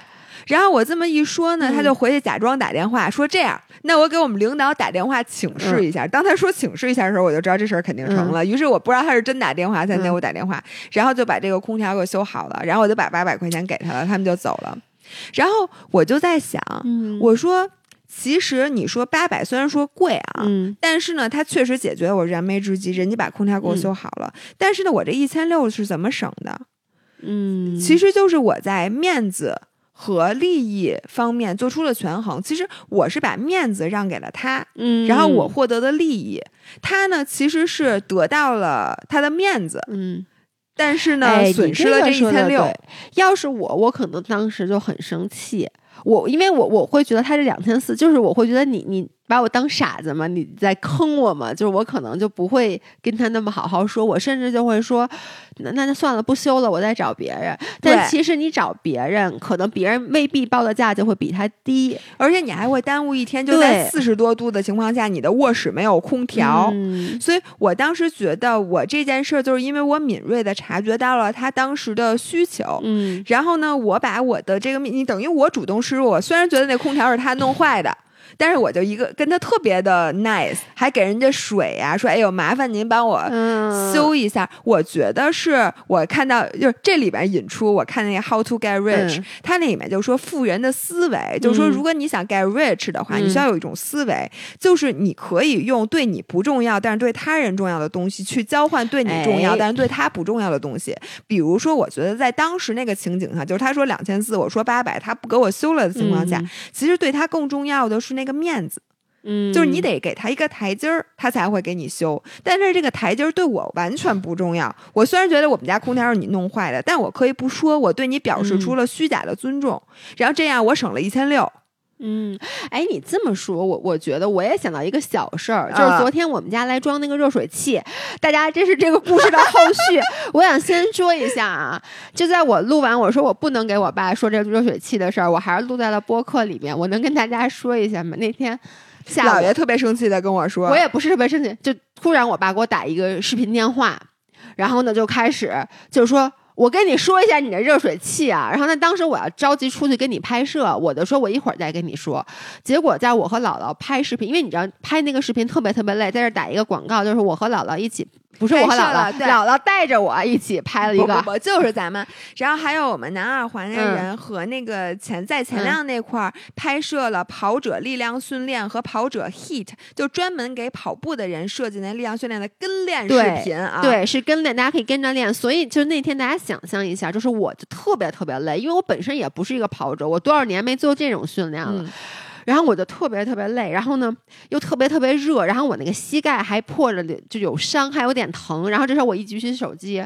然后我这么一说呢，嗯他就回去假装打电话说这样，那我给我们领导打电话请示一下。当他说请示一下的时候，我就知道这事儿肯定成了。于是我不知道他是真打电话在那嗯我打电话，然后就把这个空调给修好了，然后我就把八百块钱给他了，他们就走了。然后我就在想，嗯我说其实你说八百虽然说贵啊，嗯但是呢，它确实解决了我燃眉之急，人家把空调给我修好了。但是呢，我这一千六是怎么省的？嗯，其实就是我在面子和利益方面做出了权衡。其实我是把面子让给了他，嗯，然后我获得的利益，他呢其实是得到了他的面子，嗯。但是呢，哎，损失了这一千六。要是我，我可能当时就很生气。我因为我我会觉得他这两千四，就是我会觉得你你把我当傻子吗？你在坑我吗？就是我可能就不会跟他那么好好说，我甚至就会说，那那那算了，不修了，我再找别人。但其实你找别人，可能别人未必报的价就会比他低。而且你还会耽误一天，就在四十多度的情况下，你的卧室没有空调。嗯所以我当时觉得，我这件事儿就是因为我敏锐的察觉到了他当时的需求，嗯然后呢，我把我的这个，你等于我主动示弱。我虽然觉得那空调是他弄坏的。但是我就一个跟他特别的 nice，还给人家水呀、说哎呦麻烦您帮我嗯。修一下。我觉得是我看到就是这里边引出我看那个 How to Get Rich，、嗯。它那里面就说富人的思维，就是说嗯。如果你想 get rich 的话，嗯。你需要有一种思维，就是你可以用对你不重要但是对他人重要的东西去交换对你重要、哎。但是对他不重要的东西。比如说，我觉得在当时那个情景下，就是他说两千四，我说八百，他不给我修了的情况下，嗯。其实对他更重要的是那个面子。嗯，就是你得给他一个台阶儿，他才会给你修。但是这个台阶儿对我完全不重要。我虽然觉得我们家空调是你弄坏的，但我可以不说，我对你表示出了虚假的尊重，然后这样我省了一千六。嗯，哎，你这么说，我我觉得我也想到一个小事儿，就是昨天我们家来装那个热水器，大家这是这个故事的后续。我想先说一下啊，就在我录完我说我不能给我爸说这热水器的事儿，我还是录在了播客里面。我能跟大家说一下吗？那天姥爷特别生气的跟我说，我也不是特别生气，就突然我爸给我打一个视频电话，然后呢就开始就是说。我跟你说一下你的热水器啊，然后那，当时我要着急出去跟你拍摄，我就说我一会儿再跟你说。结果在我和姥姥拍视频，因为你知道拍那个视频特别特别累，在这打一个广告，就是我和姥姥一起。不是我和姥姥，姥姥带着我一起拍了一个，不就是咱们，然后还有我们南二环的人和那个前在前亮那块儿拍摄了跑者力量训练和跑者 heat，就专门给跑步的人设计那力量训练的跟练视频啊，对，是跟练，大家可以跟着练。所以就那天大家想象一下，就是我就特别特别累，因为我本身也不是一个跑者，我多少年没做这种训练了。然后我就特别特别累，然后呢又特别特别热，然后我那个膝盖还破着，就有伤，还有点疼。然后这时候我一举起手机，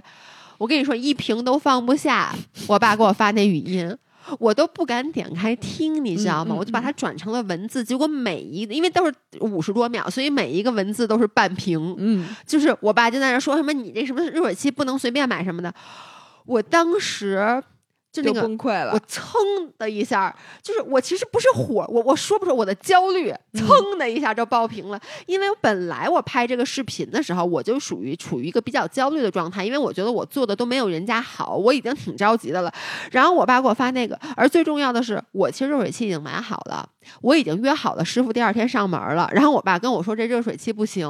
我跟你说一屏都放不下，我爸给我发那语音，我都不敢点开听，你知道吗？我就把它转成了文字，结果每一因为都是五十多秒，所以每一个文字都是半屏。嗯，就是我爸就在那说什么你这什么热水器不能随便买什么的，我当时。就那个崩溃了，我噌的一下，就是我其实不是火，我我说不出我的焦虑，噌的一下就爆屏了。因为本来我拍这个视频的时候，我就属于处于一个比较焦虑的状态，因为我觉得我做的都没有人家好，我已经挺着急的了。然后我爸给我发那个，而最重要的是，我其实热水器已经买好了，我已经约好了师傅第二天上门了。然后我爸跟我说这热水器不行，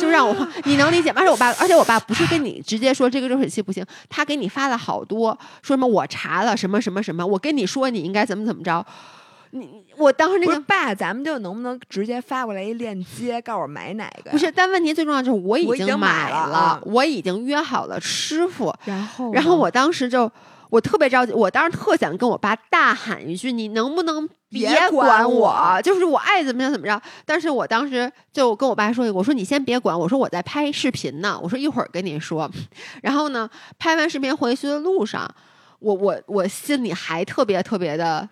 就让我 你能理解吗？而且我爸，而且我爸不是跟你直接说这个热水器不行，他给你发了好多，说什么我。查了什么什么什么？我跟你说，你应该怎么怎么着？你我当时那个爸，咱们就能不能直接发过来一链接，告诉我买哪个？不是，但问题最重要就是我已经买了，我已经约好了师傅。然后，然后我当时就我特别着急，我当时特想跟我爸大喊一句：“你能不能别管我？就是我爱怎么样怎么着。”但是我当时就跟我爸说：“我说你先别管，我说我在拍视频呢，我说一会儿跟你说。”然后呢，拍完视频回去的路上。我我我心里还特别特别的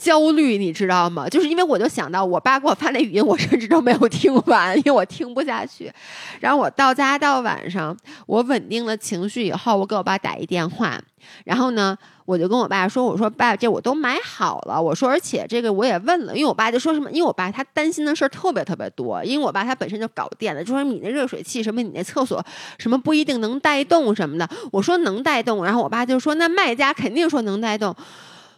焦虑，你知道吗？就是因为我就想到我爸给我发那语音，我甚至都没有听完，因为我听不下去。然后我到家到晚上，我稳定了情绪以后，我给我爸打一电话，然后呢。我就跟我爸说：“我说爸，这我都买好了。我说，而且这个我也问了，因为我爸就说什么，因为我爸他担心的事儿特别特别多，因为我爸他本身就搞电的，就说你那热水器什么，你那厕所什么不一定能带动什么的。我说能带动，然后我爸就说那卖家肯定说能带动。”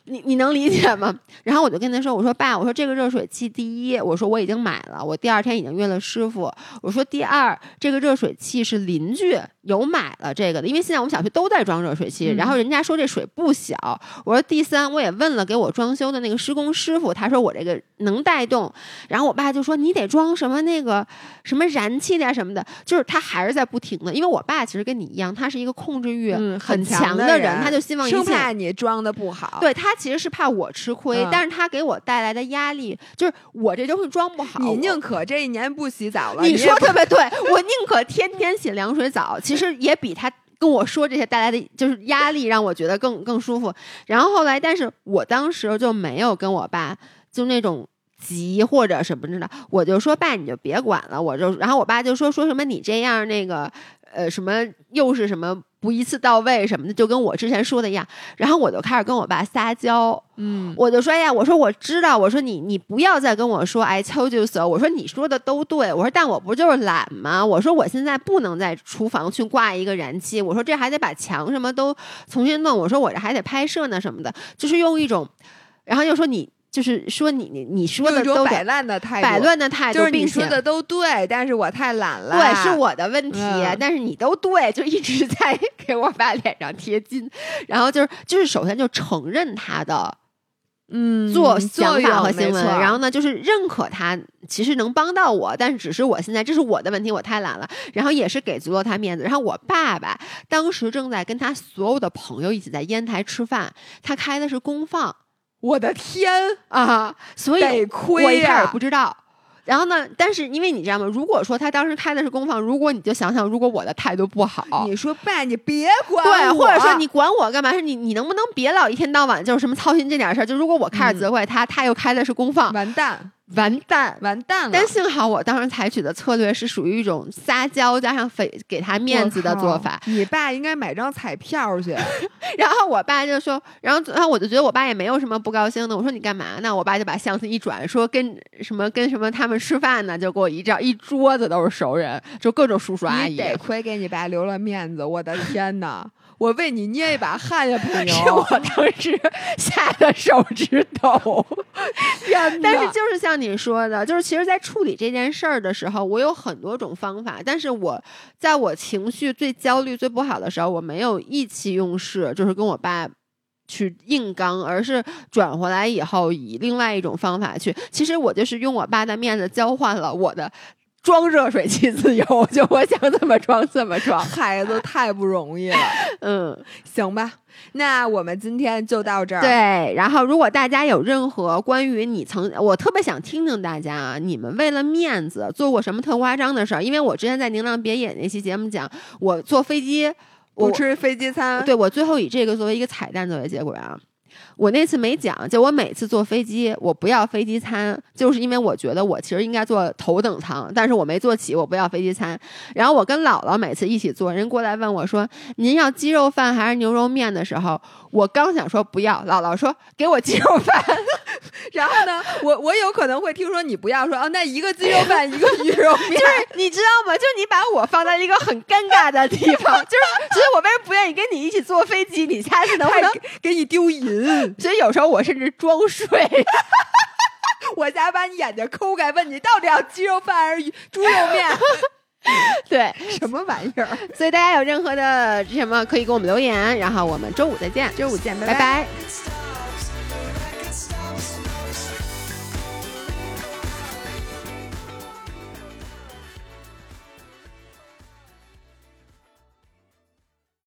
你你能理解吗？然后我就跟他说：“我说爸，我说这个热水器，第一，我说我已经买了，我第二天已经约了师傅。我说第二，这个热水器是邻居有买了这个的，因为现在我们小区都在装热水器，然后人家说这水不小。我说第三，我也问了给我装修的那个施工师傅，他说我这个能带动。然后我爸就说你得装什么那个什么燃气的什么的，就是他还是在不停的。因为我爸其实跟你一样，他是一个控制欲很强的人，他就希望生怕你装的不好，对他。”他其实是怕我吃亏，但是他给我带来的压力就是我这东西装不好。你宁可这一年不洗澡了，你说特别对，我宁可天天洗凉水澡，其实也比他跟我说这些带来的就是压力让我觉得更更舒服。然后后来，但是我当时就没有跟我爸就那种急或者什么的，我就说爸你就别管了，我就然后我爸就说说什么你这样那个呃什么又是什么。不一次到位什么的，就跟我之前说的一样。然后我就开始跟我爸撒娇，嗯，我就说呀，我说我知道，我说你你不要再跟我说 I told you so，我说你说的都对，我说但我不就是懒吗？我说我现在不能在厨房去挂一个燃气，我说这还得把墙什么都重新弄，我说我这还得拍摄呢什么的，就是用一种，然后又说你。就是说你你你说的都摆烂的态度，摆乱的态度，就是你说的都对，但是我太懒了，对，是我的问题，但是你都对，就一直在 给我爸脸上贴金，然后就是就是首先就承认他的嗯做想法和行为，然后呢就是认可他其实能帮到我，但是只是我现在这是我的问题，我太懒了，然后也是给足了他面子，然后我爸爸当时正在跟他所有的朋友一起在烟台吃饭，他开的是公放。我的天啊！所以得亏呀，我一开始不知道。然后呢，但是因为你知道吗？如果说他当时开的是公放，如果你就想想，如果我的态度不好，你说爸，你别管对，或者说你管我干嘛？是你你能不能别老一天到晚就是什么操心这点事儿？就如果我开始责怪他，他又开的是公放，完蛋。完蛋，完蛋了！但幸好我当时采取的策略是属于一种撒娇加上给给他面子的做法。你爸应该买张彩票去。然后我爸就说，然后然后我就觉得我爸也没有什么不高兴的。我说你干嘛呢？我爸就把相机一转，说跟什么跟什么他们吃饭呢，就给我一照，一桌子都是熟人，就各种叔叔阿姨。得亏给你爸留了面子，我的天哪！我为你捏一把汗呀，朋友！是我当时吓得手指抖。但是就是像你说的，就是其实，在处理这件事儿的时候，我有很多种方法。但是我在我情绪最焦虑、最不好的时候，我没有意气用事，就是跟我爸去硬刚，而是转回来以后，以另外一种方法去。其实我就是用我爸的面子交换了我的。装热水器自由，就我想怎么装怎么装。孩子太不容易了，嗯，行吧，那我们今天就到这儿。对，然后如果大家有任何关于你曾，我特别想听听大家啊，你们为了面子做过什么特夸张的事儿？因为我之前在《宁浪别野》那期节目讲，我坐飞机不吃飞机餐，对我最后以这个作为一个彩蛋作为结果啊。我那次没讲，就我每次坐飞机，我不要飞机餐，就是因为我觉得我其实应该坐头等舱，但是我没坐起，我不要飞机餐。然后我跟姥姥每次一起坐，人过来问我说：“您要鸡肉饭还是牛肉面？”的时候，我刚想说不要，姥姥说：“给我鸡肉饭。”然后呢，我我有可能会听说你不要，说哦，那一个鸡肉饭，一个鱼肉面，就是你知道吗？就你把我放在一个很尴尬的地方，就是所以我为什么不愿意跟你一起坐飞机？你下次能不能给你丢银？所以有时候我甚至装睡，我家把你眼睛抠开，问你到底要鸡肉饭还是猪肉面？对，什么玩意儿？所以大家有任何的什么可以给我们留言，然后我们周五再见，周五见，拜拜拜。